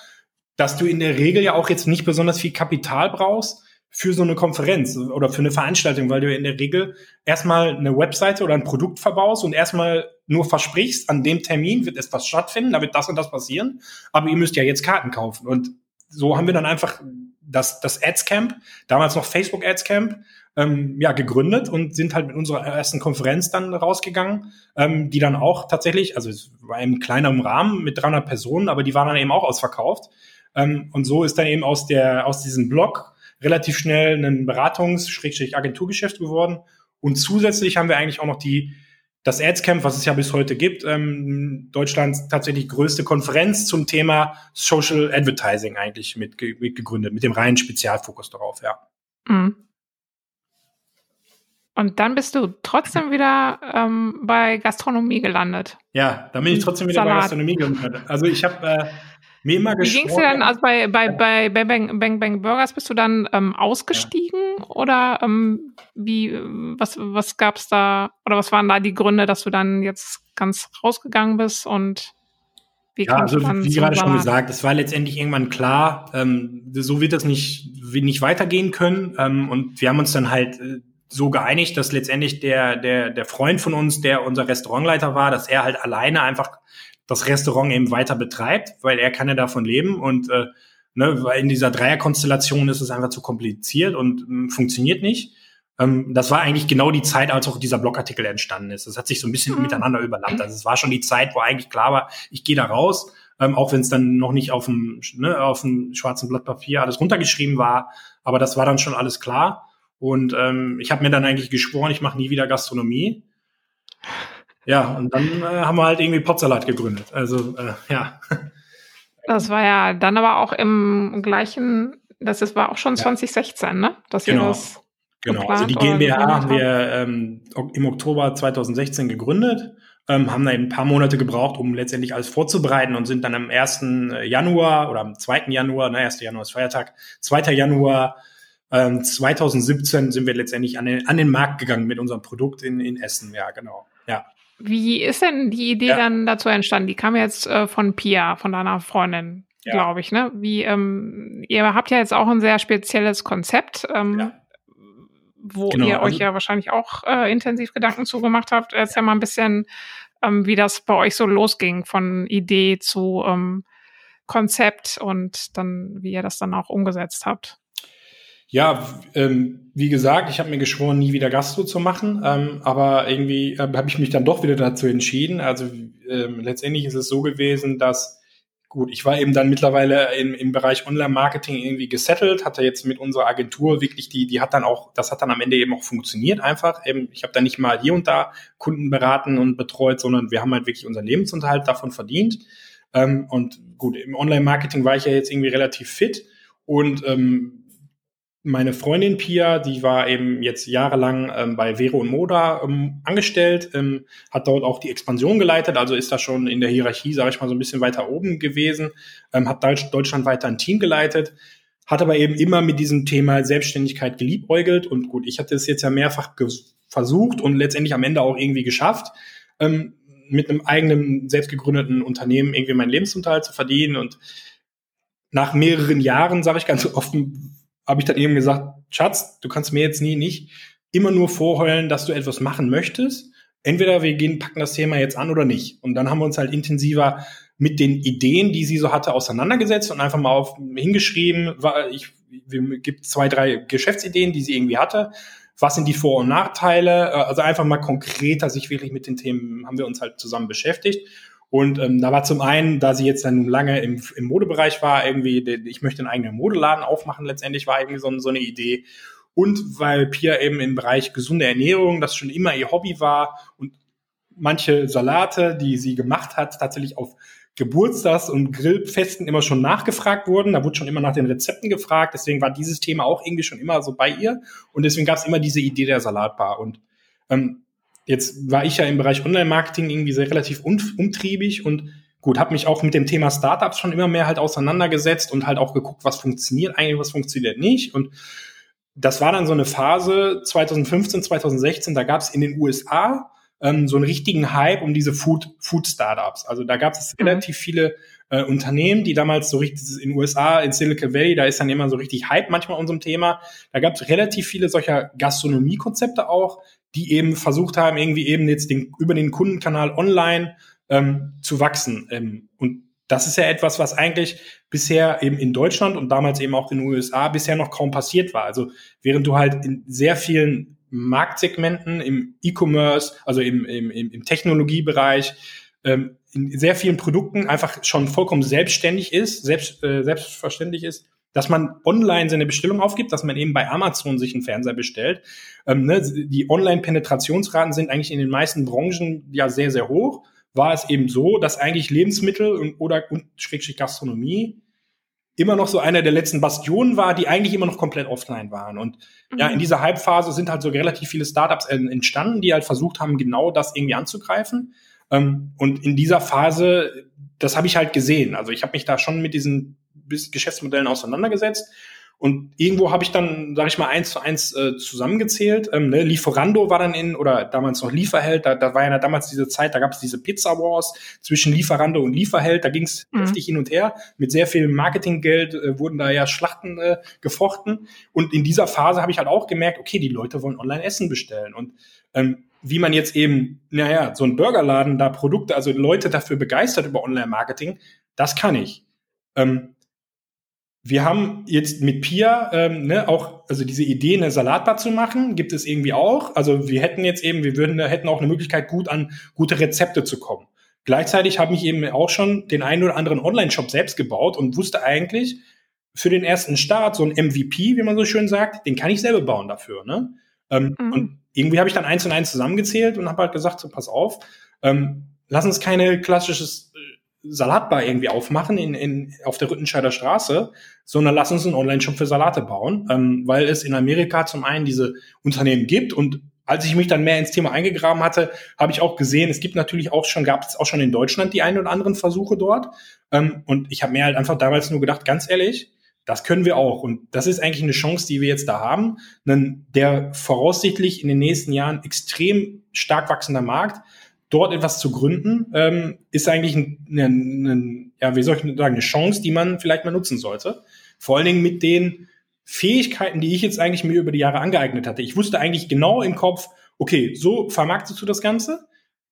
dass du in der Regel ja auch jetzt nicht besonders viel Kapital brauchst, für so eine Konferenz oder für eine Veranstaltung, weil du in der Regel erstmal eine Webseite oder ein Produkt verbaust und erstmal nur versprichst, an dem Termin wird etwas stattfinden, da wird das und das passieren, aber ihr müsst ja jetzt Karten kaufen. Und so haben wir dann einfach das, das Ads Camp, damals noch Facebook Ads Camp, ähm, ja, gegründet und sind halt mit unserer ersten Konferenz dann rausgegangen, ähm, die dann auch tatsächlich, also es war im kleineren Rahmen mit 300 Personen, aber die waren dann eben auch ausverkauft. Ähm, und so ist dann eben aus der, aus diesem Blog relativ schnell ein Beratungs-Agenturgeschäft geworden. Und zusätzlich haben wir eigentlich auch noch die, das Adscamp, was es ja bis heute gibt, ähm, Deutschlands tatsächlich größte Konferenz zum Thema Social Advertising eigentlich mit, mit gegründet, mit dem reinen Spezialfokus darauf, ja. Mhm. Und dann bist du trotzdem wieder ähm, bei Gastronomie gelandet. Ja, dann bin ich trotzdem wieder Salat. bei Gastronomie gelandet. Also ich habe äh, mir immer Wie ging es dir denn, also bei, bei, bei Bang, Bang Bang Burgers bist du dann ähm, ausgestiegen ja. oder ähm, wie, was, was gab's da, oder was waren da die Gründe, dass du dann jetzt ganz rausgegangen bist und wie ja, also wie gerade schon gesagt, es war letztendlich irgendwann klar, ähm, so wird das nicht, nicht weitergehen können. Ähm, und wir haben uns dann halt äh, so geeinigt, dass letztendlich der, der, der Freund von uns, der unser Restaurantleiter war, dass er halt alleine einfach das Restaurant eben weiter betreibt, weil er kann ja davon leben und äh, ne, weil in dieser Dreierkonstellation ist es einfach zu kompliziert und ähm, funktioniert nicht. Ähm, das war eigentlich genau die Zeit, als auch dieser Blogartikel entstanden ist. Das hat sich so ein bisschen mhm. miteinander überlappt. Also es war schon die Zeit, wo eigentlich klar war, ich gehe da raus, ähm, auch wenn es dann noch nicht auf dem, ne, auf dem schwarzen Blatt Papier alles runtergeschrieben war, aber das war dann schon alles klar. Und ähm, ich habe mir dann eigentlich geschworen, ich mache nie wieder Gastronomie. Ja, und dann äh, haben wir halt irgendwie Potsalat gegründet. Also, äh, ja. Das war ja dann aber auch im gleichen, das ist, war auch schon ja. 2016, ne? Dass genau. das genau. Also die GmbH haben wir ähm, im Oktober 2016 gegründet, ähm, haben da eben ein paar Monate gebraucht, um letztendlich alles vorzubereiten und sind dann am 1. Äh, Januar oder am 2. Januar, ne, 1. Januar ist Feiertag, 2. Januar ähm, 2017 sind wir letztendlich an den, an den Markt gegangen mit unserem Produkt in, in Essen, ja, genau. Ja. Wie ist denn die Idee ja. dann dazu entstanden? Die kam jetzt äh, von Pia, von deiner Freundin. ja. glaube ich. Ne? Wie ähm, ihr habt ja jetzt auch ein sehr spezielles Konzept. Ähm, ja. Wo genau, ihr euch also, ja wahrscheinlich auch äh, intensiv Gedanken zugemacht habt. Erzähl mal ein bisschen, ähm, wie das bei euch so losging, von Idee zu ähm, Konzept und dann, wie ihr das dann auch umgesetzt habt. Ja, ähm, wie gesagt, ich habe mir geschworen, nie wieder Gastro zu machen, ähm, aber irgendwie äh, habe ich mich dann doch wieder dazu entschieden. Also ähm, letztendlich ist es so gewesen, dass gut, ich war eben dann mittlerweile im, im Bereich Online-Marketing irgendwie gesettelt, hatte jetzt mit unserer Agentur wirklich die, die hat dann auch, das hat dann am Ende eben auch funktioniert einfach. Eben, ich habe dann nicht mal hier und da Kunden beraten und betreut, sondern wir haben halt wirklich unseren Lebensunterhalt davon verdient. Ähm, und gut, im Online-Marketing war ich ja jetzt irgendwie relativ fit und ähm, meine Freundin Pia, die war eben jetzt jahrelang ähm, bei Vero und Moda ähm, angestellt, ähm, hat dort auch die Expansion geleitet, also ist da schon in der Hierarchie, sage ich mal, so ein bisschen weiter oben gewesen, ähm, hat Deutsch, Deutschland weiter ein Team geleitet, hat aber eben immer mit diesem Thema Selbstständigkeit geliebäugelt und gut, ich hatte es jetzt ja mehrfach versucht und letztendlich am Ende auch irgendwie geschafft, ähm, mit einem eigenen, selbstgegründeten Unternehmen irgendwie meinen Lebensunterhalt zu verdienen und nach mehreren Jahren, sage ich ganz offen, habe ich dann eben gesagt, Schatz, du kannst mir jetzt nie nicht immer nur vorheulen, dass du etwas machen möchtest. Entweder wir gehen, packen das Thema jetzt an oder nicht. Und dann haben wir uns halt intensiver mit den Ideen, die sie so hatte, auseinandergesetzt und einfach mal auf hingeschrieben, war, ich, wir gibt zwei, drei Geschäftsideen, die sie irgendwie hatte. Was sind die Vor- und Nachteile? Also einfach mal konkreter sich wirklich mit den Themen haben wir uns halt zusammen beschäftigt. Und ähm, da war zum einen, da sie jetzt dann lange im, im Modebereich war, irgendwie, ich möchte einen eigenen Modeladen aufmachen, letztendlich war irgendwie so, so eine Idee. Und weil Pia eben im Bereich gesunde Ernährung, das schon immer ihr Hobby war und manche Salate, die sie gemacht hat, tatsächlich auf Geburtstags- und Grillfesten immer schon nachgefragt wurden. Da wurde schon immer nach den Rezepten gefragt. Deswegen war dieses Thema auch irgendwie schon immer so bei ihr. Und deswegen gab es immer diese Idee der Salatbar. Und ähm, Jetzt war ich ja im Bereich Online-Marketing irgendwie sehr relativ umtriebig und gut, habe mich auch mit dem Thema Startups schon immer mehr halt auseinandergesetzt und halt auch geguckt, was funktioniert eigentlich, was funktioniert nicht. Und das war dann so eine Phase 2015, 2016, da gab es in den USA ähm, so einen richtigen Hype um diese Food, Food Startups. Also da gab es mhm. relativ viele äh, Unternehmen, die damals so richtig in den USA, in Silicon Valley, da ist dann immer so richtig Hype manchmal unserem Thema. Da gab es relativ viele solcher Gastronomiekonzepte auch, die eben versucht haben, irgendwie eben jetzt den, über den Kundenkanal online ähm, zu wachsen. Ähm, und das ist ja etwas, was eigentlich bisher eben in Deutschland und damals eben auch in den USA bisher noch kaum passiert war. Also während du halt in sehr vielen Marktsegmenten im E-Commerce, also im, im, im Technologiebereich, ähm, in sehr vielen Produkten einfach schon vollkommen selbstständig ist, selbst, äh, selbstverständlich ist, dass man online seine Bestellung aufgibt, dass man eben bei Amazon sich einen Fernseher bestellt. Ähm, ne, die Online-Penetrationsraten sind eigentlich in den meisten Branchen ja sehr, sehr hoch. War es eben so, dass eigentlich Lebensmittel und, oder und Schrägstrich Gastronomie immer noch so einer der letzten Bastionen war, die eigentlich immer noch komplett offline waren. Und mhm. ja, in dieser Halbphase sind halt so relativ viele Startups entstanden, die halt versucht haben, genau das irgendwie anzugreifen. Ähm, und in dieser Phase, das habe ich halt gesehen. Also ich habe mich da schon mit diesen Geschäftsmodellen auseinandergesetzt. Und irgendwo habe ich dann, sage ich mal, eins zu eins äh, zusammengezählt. Ähm, ne? Lieferando war dann in, oder damals noch Lieferheld, da, da war ja damals diese Zeit, da gab es diese Pizza Wars zwischen Lieferando und Lieferheld, da ging es mhm. heftig hin und her. Mit sehr viel Marketinggeld äh, wurden da ja Schlachten äh, gefochten. Und in dieser Phase habe ich halt auch gemerkt, okay, die Leute wollen online Essen bestellen. Und ähm, wie man jetzt eben, naja, so ein Burgerladen da Produkte, also Leute dafür begeistert über Online-Marketing, das kann ich. Ähm, wir haben jetzt mit Pia ähm, ne, auch, also diese Idee, eine Salatbar zu machen, gibt es irgendwie auch. Also wir hätten jetzt eben, wir würden, hätten auch eine Möglichkeit, gut an gute Rezepte zu kommen. Gleichzeitig habe ich eben auch schon den einen oder anderen Online-Shop selbst gebaut und wusste eigentlich, für den ersten Start, so ein MVP, wie man so schön sagt, den kann ich selber bauen dafür. Ne? Ähm, mhm. Und irgendwie habe ich dann eins und eins zusammengezählt und habe halt gesagt, so pass auf, ähm, lass uns keine klassisches Salatbar irgendwie aufmachen in, in, auf der Rüttenscheider Straße, sondern lass uns einen Online-Shop für Salate bauen, ähm, weil es in Amerika zum einen diese Unternehmen gibt und als ich mich dann mehr ins Thema eingegraben hatte, habe ich auch gesehen, es gibt natürlich auch schon, gab es auch schon in Deutschland die ein oder anderen Versuche dort. Ähm, und ich habe mir halt einfach damals nur gedacht, ganz ehrlich, das können wir auch. Und das ist eigentlich eine Chance, die wir jetzt da haben. Denn der voraussichtlich in den nächsten Jahren extrem stark wachsender Markt. Dort etwas zu gründen, ähm, ist eigentlich ein, ein, ein, ja, wie soll ich sagen, eine Chance, die man vielleicht mal nutzen sollte. Vor allen Dingen mit den Fähigkeiten, die ich jetzt eigentlich mir über die Jahre angeeignet hatte. Ich wusste eigentlich genau im Kopf, okay, so vermarktest du das Ganze,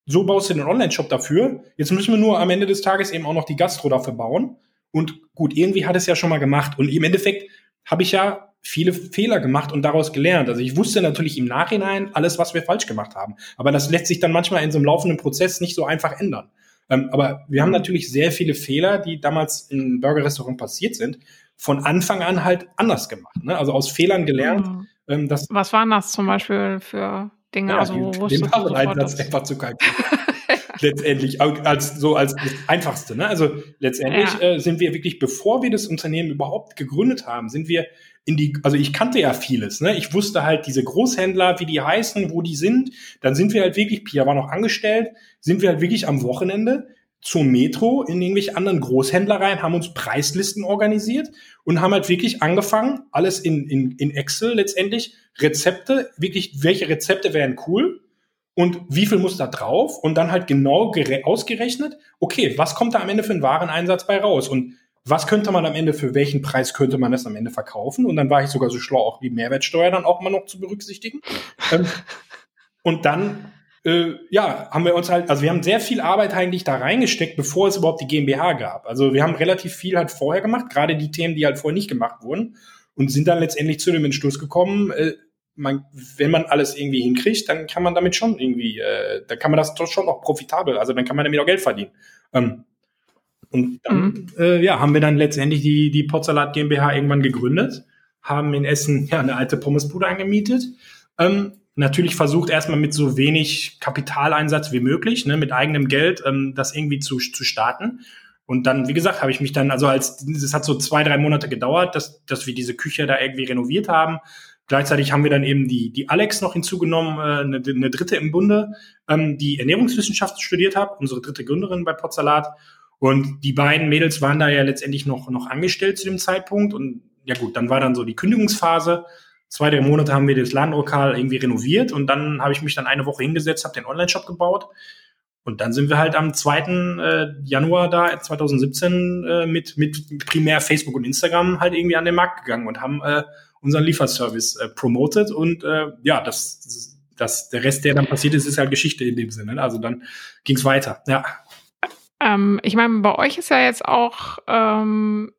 so baust du den Online-Shop dafür. Jetzt müssen wir nur am Ende des Tages eben auch noch die Gastro dafür bauen. Und gut, irgendwie hat es ja schon mal gemacht. Und im Endeffekt habe ich ja viele Fehler gemacht und daraus gelernt. Also ich wusste natürlich im Nachhinein alles, was wir falsch gemacht haben. Aber das lässt sich dann manchmal in so einem laufenden Prozess nicht so einfach ändern. Ähm, aber wir haben mhm. natürlich sehr viele Fehler, die damals im Burgerrestaurant passiert sind, von Anfang an halt anders gemacht. Ne? Also aus Fehlern gelernt. Mhm. Ähm, dass was waren das zum Beispiel für Dinge? Ja, also, den, den Wareneinsatz einfach zu kalkulieren. [LAUGHS] letztendlich als so als das Einfachste. Ne? Also letztendlich ja. äh, sind wir wirklich, bevor wir das Unternehmen überhaupt gegründet haben, sind wir in die, also ich kannte ja vieles, ne? Ich wusste halt diese Großhändler, wie die heißen, wo die sind. Dann sind wir halt wirklich, Pia war noch angestellt, sind wir halt wirklich am Wochenende zur Metro in irgendwelche anderen Großhändler rein, haben uns Preislisten organisiert und haben halt wirklich angefangen, alles in, in, in Excel letztendlich, Rezepte, wirklich, welche Rezepte wären cool und wie viel muss da drauf und dann halt genau ausgerechnet, okay, was kommt da am Ende für einen Wareneinsatz bei raus und was könnte man am Ende, für welchen Preis könnte man das am Ende verkaufen? Und dann war ich sogar so schlau, auch die Mehrwertsteuer dann auch mal noch zu berücksichtigen. Ähm, und dann, äh, ja, haben wir uns halt, also wir haben sehr viel Arbeit eigentlich da reingesteckt, bevor es überhaupt die GmbH gab. Also wir haben relativ viel halt vorher gemacht, gerade die Themen, die halt vorher nicht gemacht wurden und sind dann letztendlich zu dem Entschluss gekommen, äh, man, wenn man alles irgendwie hinkriegt, dann kann man damit schon irgendwie, äh, dann kann man das doch schon auch profitabel, also dann kann man damit auch Geld verdienen. Ähm, und dann, mhm. äh, ja, haben wir dann letztendlich die, die Potsalat GmbH irgendwann gegründet, haben in Essen ja eine alte Pommesbude angemietet. Ähm, natürlich versucht erstmal mit so wenig Kapitaleinsatz wie möglich, ne, mit eigenem Geld, ähm, das irgendwie zu, zu starten. Und dann, wie gesagt, habe ich mich dann, also als, es hat so zwei, drei Monate gedauert, dass, dass wir diese Küche da irgendwie renoviert haben. Gleichzeitig haben wir dann eben die, die Alex noch hinzugenommen, äh, eine, eine dritte im Bunde, ähm, die Ernährungswissenschaft studiert hat, unsere dritte Gründerin bei Potsalat. Und die beiden Mädels waren da ja letztendlich noch, noch angestellt zu dem Zeitpunkt. Und ja gut, dann war dann so die Kündigungsphase. Zwei, drei Monate haben wir das Ladenlokal irgendwie renoviert und dann habe ich mich dann eine Woche hingesetzt, habe den Online-Shop gebaut. Und dann sind wir halt am 2. Äh, Januar da 2017 äh, mit, mit primär Facebook und Instagram halt irgendwie an den Markt gegangen und haben äh, unseren Lieferservice äh, promoted. Und äh, ja, das, das, der Rest, der dann passiert ist, ist halt Geschichte in dem Sinne. Also dann ging's weiter. Ja. Ähm, ich meine, bei euch ist ja jetzt auch, ähm,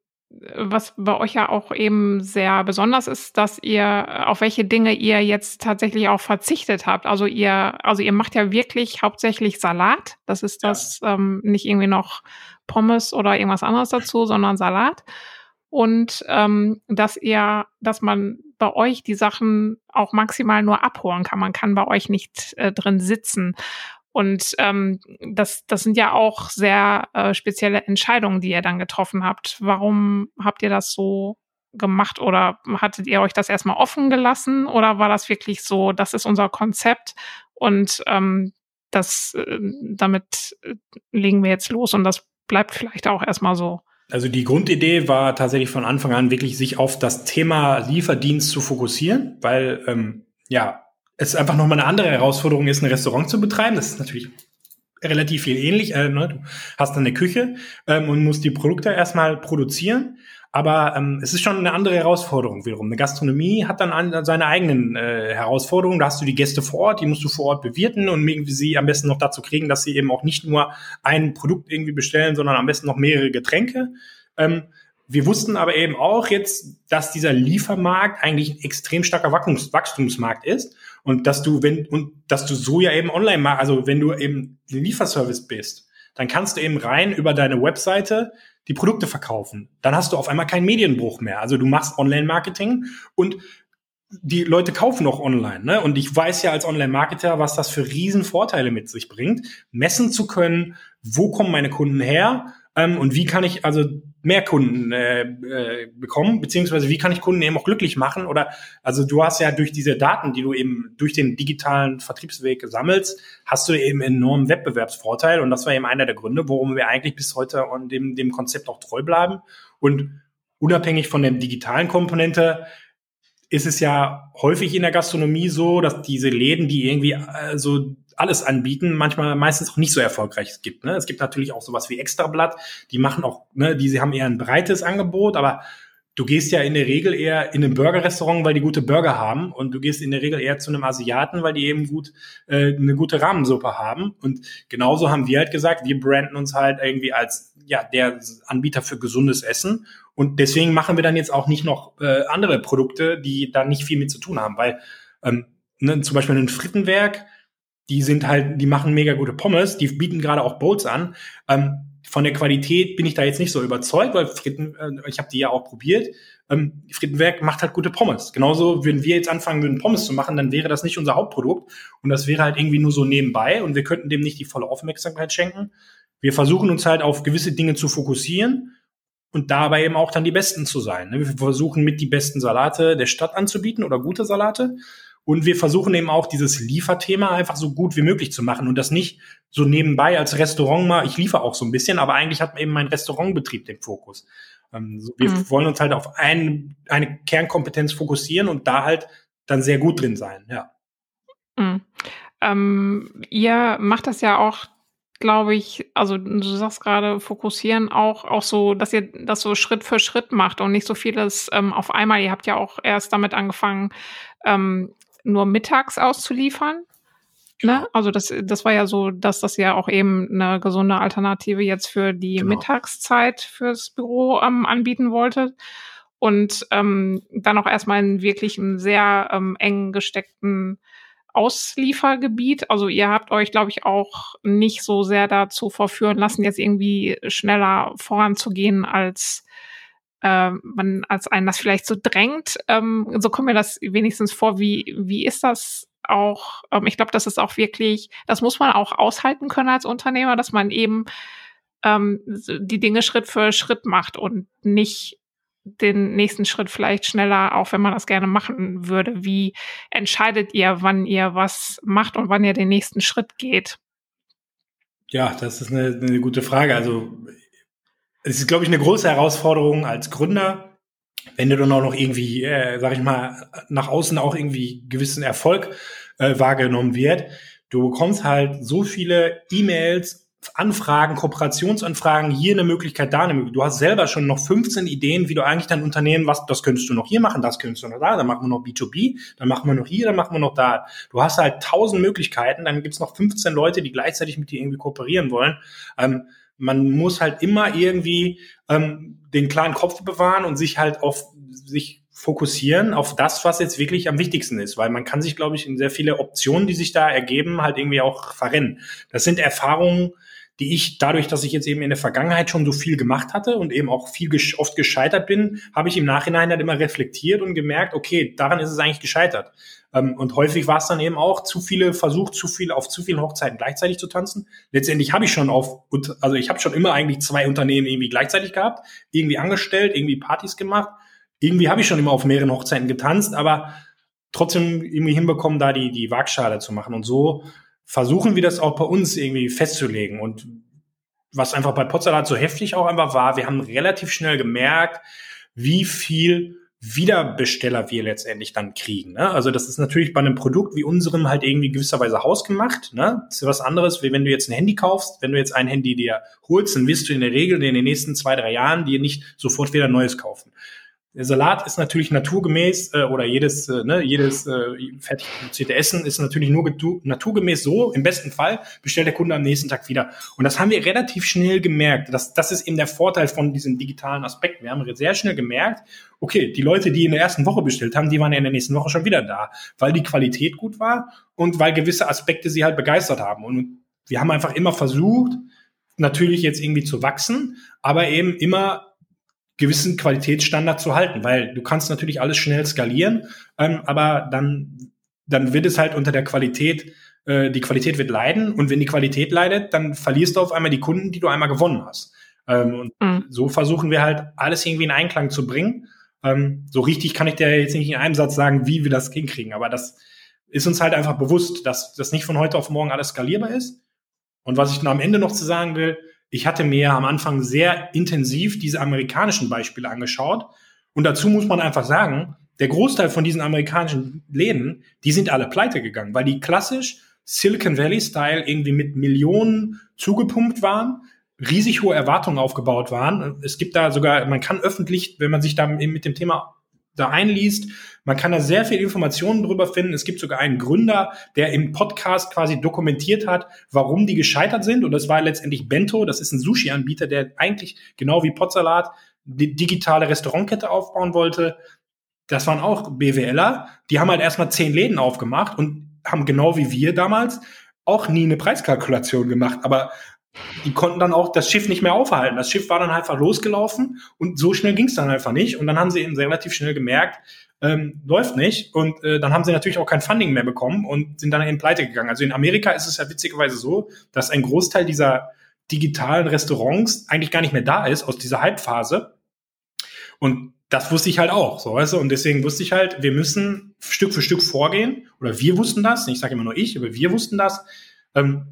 was bei euch ja auch eben sehr besonders ist, dass ihr, auf welche Dinge ihr jetzt tatsächlich auch verzichtet habt. Also ihr, also ihr macht ja wirklich hauptsächlich Salat. Das ist das, ja. ähm, nicht irgendwie noch Pommes oder irgendwas anderes dazu, sondern Salat. Und ähm, dass ihr, dass man bei euch die Sachen auch maximal nur abholen kann. Man kann bei euch nicht äh, drin sitzen. Und ähm, das, das sind ja auch sehr äh, spezielle Entscheidungen, die ihr dann getroffen habt. Warum habt ihr das so gemacht oder hattet ihr euch das erstmal offen gelassen oder war das wirklich so, das ist unser Konzept und ähm, das, äh, damit äh, legen wir jetzt los und das bleibt vielleicht auch erstmal so? Also die Grundidee war tatsächlich von Anfang an wirklich, sich auf das Thema Lieferdienst zu fokussieren, weil ähm, ja, es einfach nochmal eine andere Herausforderung ist, ein Restaurant zu betreiben. Das ist natürlich relativ viel ähnlich. Äh, ne? Du hast dann eine Küche ähm, und musst die Produkte erstmal produzieren. Aber ähm, es ist schon eine andere Herausforderung wiederum. Eine Gastronomie hat dann an, seine eigenen äh, Herausforderungen. Da hast du die Gäste vor Ort, die musst du vor Ort bewirten und irgendwie sie am besten noch dazu kriegen, dass sie eben auch nicht nur ein Produkt irgendwie bestellen, sondern am besten noch mehrere Getränke. Ähm, wir wussten aber eben auch jetzt, dass dieser Liefermarkt eigentlich ein extrem starker Wachstumsmarkt ist und dass du, wenn, und dass du so ja eben online machst, also wenn du eben Lieferservice bist, dann kannst du eben rein über deine Webseite die Produkte verkaufen. Dann hast du auf einmal keinen Medienbruch mehr. Also du machst Online-Marketing und die Leute kaufen auch online. Ne? Und ich weiß ja als Online-Marketer, was das für Riesenvorteile mit sich bringt, messen zu können, wo kommen meine Kunden her ähm, und wie kann ich also mehr Kunden äh, äh, bekommen, beziehungsweise wie kann ich Kunden eben auch glücklich machen? Oder also du hast ja durch diese Daten, die du eben durch den digitalen Vertriebsweg sammelst, hast du eben enormen Wettbewerbsvorteil. Und das war eben einer der Gründe, warum wir eigentlich bis heute an dem, dem Konzept auch treu bleiben. Und unabhängig von der digitalen Komponente ist es ja häufig in der Gastronomie so, dass diese Läden, die irgendwie äh, so alles anbieten, manchmal meistens auch nicht so erfolgreich gibt. Ne? Es gibt natürlich auch sowas wie Extrablatt, die machen auch, ne, die sie haben eher ein breites Angebot, aber du gehst ja in der Regel eher in ein Burgerrestaurant, weil die gute Burger haben und du gehst in der Regel eher zu einem Asiaten, weil die eben gut äh, eine gute Rahmensuppe haben und genauso haben wir halt gesagt, wir branden uns halt irgendwie als ja der Anbieter für gesundes Essen und deswegen machen wir dann jetzt auch nicht noch äh, andere Produkte, die da nicht viel mit zu tun haben, weil ähm, ne, zum Beispiel ein Frittenwerk, die sind halt, die machen mega gute Pommes, die bieten gerade auch Bowls an. Ähm, von der Qualität bin ich da jetzt nicht so überzeugt, weil Fritten, äh, ich habe die ja auch probiert. Ähm, Frittenwerk macht halt gute Pommes. Genauso, wenn wir jetzt anfangen würden, Pommes zu machen, dann wäre das nicht unser Hauptprodukt und das wäre halt irgendwie nur so nebenbei und wir könnten dem nicht die volle Aufmerksamkeit schenken. Wir versuchen uns halt auf gewisse Dinge zu fokussieren und dabei eben auch dann die Besten zu sein. Ne? Wir versuchen mit die besten Salate der Stadt anzubieten oder gute Salate. Und wir versuchen eben auch dieses Lieferthema einfach so gut wie möglich zu machen und das nicht so nebenbei als Restaurant mal, ich liefere auch so ein bisschen, aber eigentlich hat eben mein Restaurantbetrieb den Fokus. Ähm, wir mhm. wollen uns halt auf ein, eine Kernkompetenz fokussieren und da halt dann sehr gut drin sein, ja. Mhm. Ähm, ihr macht das ja auch glaube ich, also du sagst gerade, fokussieren auch, auch so, dass ihr das so Schritt für Schritt macht und nicht so vieles ähm, auf einmal. Ihr habt ja auch erst damit angefangen, ähm, nur mittags auszuliefern. Ne? Also das, das war ja so, dass das ja auch eben eine gesunde Alternative jetzt für die genau. Mittagszeit fürs Büro ähm, anbieten wollte. Und ähm, dann auch erstmal in wirklich einem sehr ähm, eng gesteckten Ausliefergebiet. Also ihr habt euch, glaube ich, auch nicht so sehr dazu verführen lassen, jetzt irgendwie schneller voranzugehen, als äh, man, als einen das vielleicht so drängt. Ähm, so kommt mir das wenigstens vor. Wie, wie ist das auch? Ähm, ich glaube, das ist auch wirklich, das muss man auch aushalten können als Unternehmer, dass man eben ähm, die Dinge Schritt für Schritt macht und nicht den nächsten Schritt vielleicht schneller, auch wenn man das gerne machen würde? Wie entscheidet ihr, wann ihr was macht und wann ihr den nächsten Schritt geht? Ja, das ist eine, eine gute Frage. Also es ist, glaube ich, eine große Herausforderung als Gründer, wenn du dann auch noch irgendwie, äh, sag ich mal, nach außen auch irgendwie gewissen Erfolg äh, wahrgenommen wird. Du bekommst halt so viele E-Mails Anfragen, Kooperationsanfragen, hier eine Möglichkeit, da eine Möglichkeit. Du hast selber schon noch 15 Ideen, wie du eigentlich dein Unternehmen, was, das könntest du noch hier machen, das könntest du noch da, dann machen wir noch B2B, dann machen wir noch hier, dann machen wir noch da. Du hast halt tausend Möglichkeiten, dann gibt's noch 15 Leute, die gleichzeitig mit dir irgendwie kooperieren wollen. Ähm, man muss halt immer irgendwie ähm, den klaren Kopf bewahren und sich halt auf sich fokussieren auf das, was jetzt wirklich am wichtigsten ist, weil man kann sich, glaube ich, in sehr viele Optionen, die sich da ergeben, halt irgendwie auch verrennen. Das sind Erfahrungen, die ich dadurch, dass ich jetzt eben in der Vergangenheit schon so viel gemacht hatte und eben auch viel gesch oft gescheitert bin, habe ich im Nachhinein halt immer reflektiert und gemerkt, okay, daran ist es eigentlich gescheitert. Ähm, und häufig war es dann eben auch zu viele versucht, zu viel auf zu vielen Hochzeiten gleichzeitig zu tanzen. Letztendlich habe ich schon auf, also ich habe schon immer eigentlich zwei Unternehmen irgendwie gleichzeitig gehabt, irgendwie angestellt, irgendwie Partys gemacht. Irgendwie habe ich schon immer auf mehreren Hochzeiten getanzt, aber trotzdem irgendwie hinbekommen, da die, die Waagschale zu machen. Und so versuchen wir das auch bei uns irgendwie festzulegen. Und was einfach bei Potsalat so heftig auch einfach war, wir haben relativ schnell gemerkt, wie viel Wiederbesteller wir letztendlich dann kriegen. Ne? Also das ist natürlich bei einem Produkt wie unserem halt irgendwie gewisserweise hausgemacht. Ne? Das ist was anderes, wie wenn du jetzt ein Handy kaufst. Wenn du jetzt ein Handy dir holst, dann wirst du in der Regel in den nächsten zwei, drei Jahren dir nicht sofort wieder ein neues kaufen. Der Salat ist natürlich naturgemäß äh, oder jedes, äh, ne, jedes äh, fertig produzierte Essen ist natürlich nur naturgemäß so. Im besten Fall bestellt der Kunde am nächsten Tag wieder. Und das haben wir relativ schnell gemerkt. Das, das ist eben der Vorteil von diesem digitalen Aspekt. Wir haben sehr schnell gemerkt, okay, die Leute, die in der ersten Woche bestellt haben, die waren ja in der nächsten Woche schon wieder da, weil die Qualität gut war und weil gewisse Aspekte sie halt begeistert haben. Und wir haben einfach immer versucht, natürlich jetzt irgendwie zu wachsen, aber eben immer gewissen Qualitätsstandard zu halten, weil du kannst natürlich alles schnell skalieren, ähm, aber dann, dann wird es halt unter der Qualität, äh, die Qualität wird leiden und wenn die Qualität leidet, dann verlierst du auf einmal die Kunden, die du einmal gewonnen hast. Ähm, und mhm. so versuchen wir halt alles irgendwie in Einklang zu bringen. Ähm, so richtig kann ich dir jetzt nicht in einem Satz sagen, wie wir das hinkriegen, aber das ist uns halt einfach bewusst, dass das nicht von heute auf morgen alles skalierbar ist. Und was ich dann am Ende noch zu sagen will, ich hatte mir am Anfang sehr intensiv diese amerikanischen Beispiele angeschaut. Und dazu muss man einfach sagen, der Großteil von diesen amerikanischen Läden, die sind alle pleite gegangen, weil die klassisch Silicon Valley-Style irgendwie mit Millionen zugepumpt waren, riesig hohe Erwartungen aufgebaut waren. Es gibt da sogar, man kann öffentlich, wenn man sich da mit dem Thema da einliest, man kann da sehr viel Informationen drüber finden. Es gibt sogar einen Gründer, der im Podcast quasi dokumentiert hat, warum die gescheitert sind. Und das war letztendlich Bento. Das ist ein Sushi-Anbieter, der eigentlich genau wie Potsalat die digitale Restaurantkette aufbauen wollte. Das waren auch BWLer. Die haben halt erstmal zehn Läden aufgemacht und haben genau wie wir damals auch nie eine Preiskalkulation gemacht. Aber die konnten dann auch das Schiff nicht mehr aufhalten. Das Schiff war dann einfach losgelaufen und so schnell ging es dann einfach nicht. Und dann haben sie eben relativ schnell gemerkt, ähm, läuft nicht. Und äh, dann haben sie natürlich auch kein Funding mehr bekommen und sind dann in Pleite gegangen. Also in Amerika ist es ja witzigerweise so, dass ein Großteil dieser digitalen Restaurants eigentlich gar nicht mehr da ist aus dieser Halbphase. Und das wusste ich halt auch, so weißt du? Und deswegen wusste ich halt, wir müssen Stück für Stück vorgehen. Oder wir wussten das, ich sage immer nur ich, aber wir wussten das. Ähm,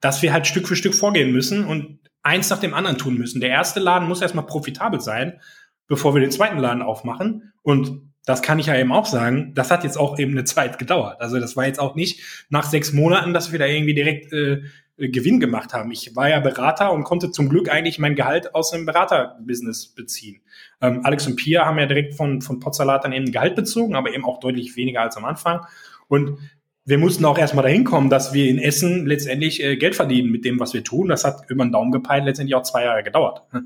dass wir halt Stück für Stück vorgehen müssen und eins nach dem anderen tun müssen. Der erste Laden muss erstmal profitabel sein, bevor wir den zweiten Laden aufmachen. Und das kann ich ja eben auch sagen, das hat jetzt auch eben eine Zeit gedauert. Also das war jetzt auch nicht nach sechs Monaten, dass wir da irgendwie direkt äh, Gewinn gemacht haben. Ich war ja Berater und konnte zum Glück eigentlich mein Gehalt aus dem Beraterbusiness beziehen. Ähm, Alex und Pia haben ja direkt von, von Potsalat dann eben Gehalt bezogen, aber eben auch deutlich weniger als am Anfang. Und wir mussten auch erstmal dahin kommen, dass wir in Essen letztendlich äh, Geld verdienen mit dem, was wir tun. Das hat über den Daumen gepeilt letztendlich auch zwei Jahre gedauert. [LAUGHS]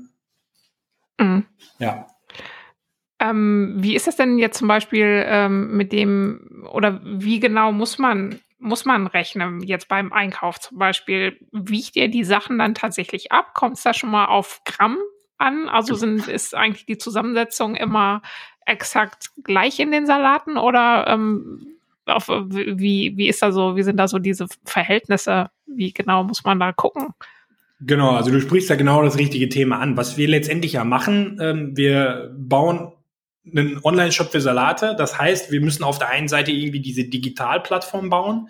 Mhm. Ja. Ähm, wie ist das denn jetzt zum Beispiel ähm, mit dem, oder wie genau muss man, muss man rechnen, jetzt beim Einkauf zum Beispiel? Wiegt ihr die Sachen dann tatsächlich ab? Kommt es da schon mal auf Gramm an? Also sind, ist eigentlich die Zusammensetzung immer exakt gleich in den Salaten oder ähm, auf, wie, wie ist da so, wie sind da so diese Verhältnisse? Wie genau muss man da gucken? Genau, also du sprichst da genau das richtige Thema an. Was wir letztendlich ja machen, ähm, wir bauen einen Online-Shop für Salate. Das heißt, wir müssen auf der einen Seite irgendwie diese Digitalplattform bauen.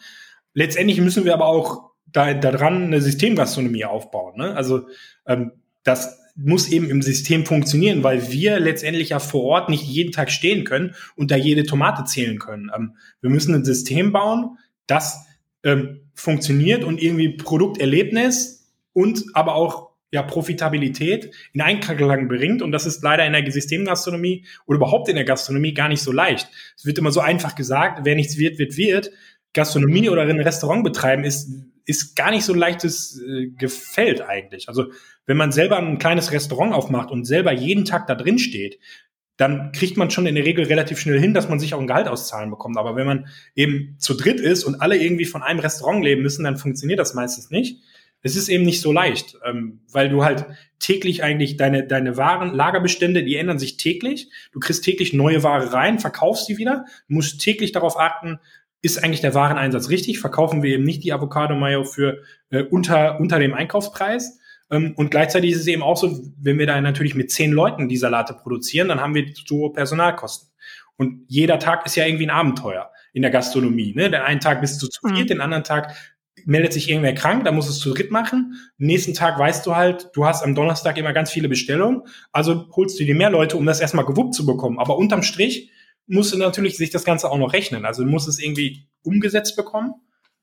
Letztendlich müssen wir aber auch da, daran eine Systemgastronomie aufbauen. Ne? Also ähm, das muss eben im System funktionieren, weil wir letztendlich ja vor Ort nicht jeden Tag stehen können und da jede Tomate zählen können. Ähm, wir müssen ein System bauen, das ähm, funktioniert und irgendwie Produkterlebnis und aber auch ja, Profitabilität in Einklang bringt. Und das ist leider in der Systemgastronomie oder überhaupt in der Gastronomie gar nicht so leicht. Es wird immer so einfach gesagt, wer nichts wird, wird, wird. Gastronomie oder ein Restaurant betreiben ist, ist gar nicht so leichtes äh, Gefällt eigentlich. Also wenn man selber ein kleines Restaurant aufmacht und selber jeden Tag da drin steht, dann kriegt man schon in der Regel relativ schnell hin, dass man sich auch ein Gehalt auszahlen bekommt. Aber wenn man eben zu dritt ist und alle irgendwie von einem Restaurant leben müssen, dann funktioniert das meistens nicht. Es ist eben nicht so leicht, ähm, weil du halt täglich eigentlich deine, deine Waren, Lagerbestände, die ändern sich täglich. Du kriegst täglich neue Ware rein, verkaufst sie wieder, musst täglich darauf achten, ist eigentlich der Wareneinsatz richtig? Verkaufen wir eben nicht die Avocado Mayo für äh, unter, unter dem Einkaufspreis? Ähm, und gleichzeitig ist es eben auch so, wenn wir da natürlich mit zehn Leuten die Salate produzieren, dann haben wir so Personalkosten. Und jeder Tag ist ja irgendwie ein Abenteuer in der Gastronomie. Ne? Den einen Tag bist du zu viert, mhm. den anderen Tag meldet sich irgendwer krank, dann musst du es zu dritt machen. Nächsten Tag weißt du halt, du hast am Donnerstag immer ganz viele Bestellungen, also holst du dir mehr Leute, um das erstmal gewuppt zu bekommen. Aber unterm Strich musst du natürlich sich das Ganze auch noch rechnen. Also du musst es irgendwie umgesetzt bekommen,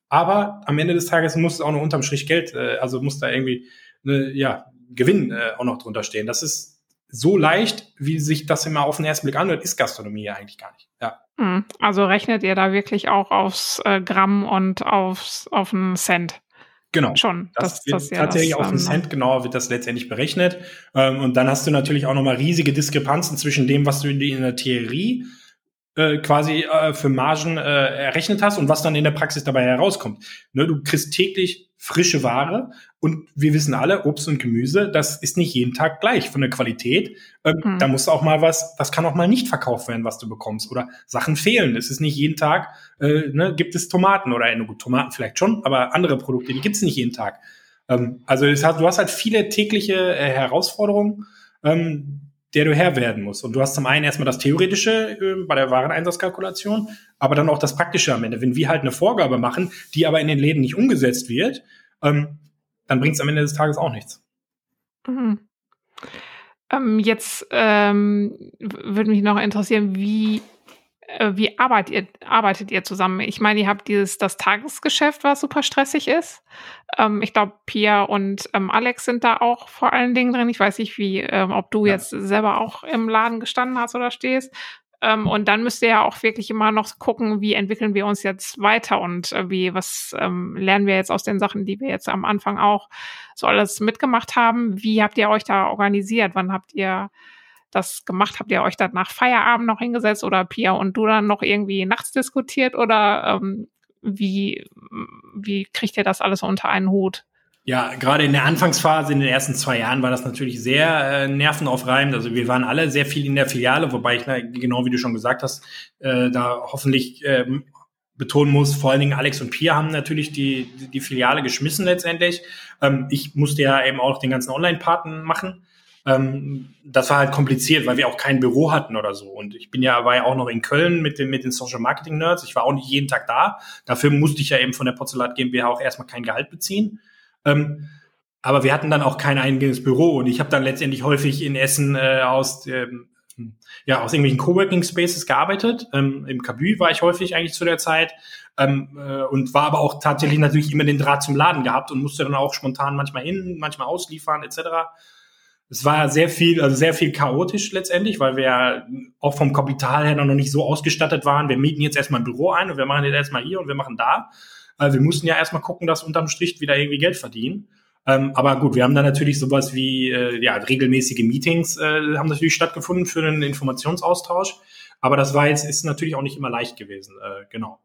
aber am Ende des Tages muss es auch noch unterm Strich Geld, äh, also muss da irgendwie ne, ja, Gewinn äh, auch noch drunter stehen. Das ist so leicht, wie sich das immer auf den ersten Blick anhört, ist Gastronomie ja eigentlich gar nicht. Ja. Hm, also rechnet ihr da wirklich auch aufs äh, Gramm und aufs, auf einen Cent? Genau. Schon. Das, das das tatsächlich das, auf einen Cent genauer wird das letztendlich berechnet. Ähm, und dann hast du natürlich auch nochmal riesige Diskrepanzen zwischen dem, was du in der Theorie äh, quasi äh, für Margen äh, errechnet hast und was dann in der Praxis dabei herauskommt. Ne, du kriegst täglich frische Ware und wir wissen alle, Obst und Gemüse, das ist nicht jeden Tag gleich von der Qualität. Ähm, mhm. Da muss auch mal was, das kann auch mal nicht verkauft werden, was du bekommst oder Sachen fehlen. Es ist nicht jeden Tag, äh, ne, gibt es Tomaten oder äh, gut, Tomaten vielleicht schon, aber andere Produkte, die gibt es nicht jeden Tag. Ähm, also hat, du hast halt viele tägliche äh, Herausforderungen. Ähm, der du Herr werden musst. Und du hast zum einen erstmal das Theoretische äh, bei der Wareneinsatzkalkulation, aber dann auch das Praktische am Ende. Wenn wir halt eine Vorgabe machen, die aber in den Läden nicht umgesetzt wird, ähm, dann bringt es am Ende des Tages auch nichts. Mhm. Ähm, jetzt ähm, würde mich noch interessieren, wie äh, wie arbeitet ihr, arbeitet ihr zusammen? Ich meine, ihr habt dieses das Tagesgeschäft, was super stressig ist. Ähm, ich glaube, Pia und ähm, Alex sind da auch vor allen Dingen drin. Ich weiß nicht, wie, ähm, ob du ja. jetzt selber auch im Laden gestanden hast oder stehst. Ähm, und dann müsst ihr ja auch wirklich immer noch gucken, wie entwickeln wir uns jetzt weiter und äh, wie, was ähm, lernen wir jetzt aus den Sachen, die wir jetzt am Anfang auch so alles mitgemacht haben. Wie habt ihr euch da organisiert? Wann habt ihr das gemacht? Habt ihr euch dann nach Feierabend noch hingesetzt oder Pia und du dann noch irgendwie nachts diskutiert oder ähm, wie, wie kriegt ihr das alles unter einen Hut? Ja, gerade in der Anfangsphase, in den ersten zwei Jahren war das natürlich sehr äh, nervenaufreibend. Also wir waren alle sehr viel in der Filiale, wobei ich, na, genau wie du schon gesagt hast, äh, da hoffentlich äh, betonen muss, vor allen Dingen Alex und Pia haben natürlich die, die Filiale geschmissen letztendlich. Ähm, ich musste ja eben auch den ganzen Online-Parten machen. Ähm, das war halt kompliziert, weil wir auch kein Büro hatten oder so. Und ich bin ja, war ja auch noch in Köln mit den, mit den Social Marketing Nerds. Ich war auch nicht jeden Tag da. Dafür musste ich ja eben von der Porzellat GmbH auch erstmal kein Gehalt beziehen. Ähm, aber wir hatten dann auch kein eigenes Büro und ich habe dann letztendlich häufig in Essen äh, aus ähm, ja aus irgendwelchen Coworking Spaces gearbeitet. Ähm, Im Kabü war ich häufig eigentlich zu der Zeit ähm, äh, und war aber auch tatsächlich natürlich immer den Draht zum Laden gehabt und musste dann auch spontan manchmal hin, manchmal ausliefern etc. Es war sehr viel, also sehr viel chaotisch letztendlich, weil wir ja auch vom Kapital her noch nicht so ausgestattet waren. Wir mieten jetzt erstmal ein Büro ein und wir machen jetzt erstmal hier und wir machen da. Also wir mussten ja erstmal gucken, dass unterm Strich wieder irgendwie Geld verdienen. Ähm, aber gut, wir haben da natürlich sowas wie äh, ja, regelmäßige Meetings äh, haben natürlich stattgefunden für einen Informationsaustausch. Aber das war jetzt, ist natürlich auch nicht immer leicht gewesen. Äh, genau.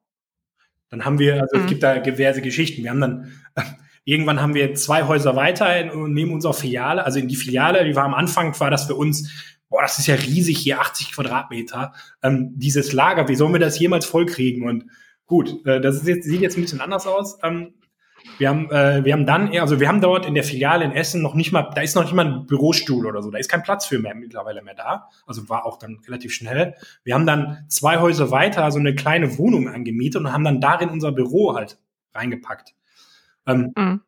Dann haben wir, also mhm. es gibt da diverse Geschichten. Wir haben dann, äh, irgendwann haben wir zwei Häuser weiter in, neben unserer Filiale, also in die Filiale, die war am Anfang, war das für uns, boah, das ist ja riesig hier, 80 Quadratmeter, ähm, dieses Lager, wie sollen wir das jemals vollkriegen? Und Gut, äh, das jetzt, sieht jetzt ein bisschen anders aus. Ähm, wir haben, äh, wir haben dann also wir haben dort in der Filiale in Essen noch nicht mal, da ist noch nicht mal ein Bürostuhl oder so, da ist kein Platz für mehr mittlerweile mehr da. Also war auch dann relativ schnell. Wir haben dann zwei Häuser weiter so eine kleine Wohnung angemietet und haben dann darin unser Büro halt reingepackt. Ähm, mhm.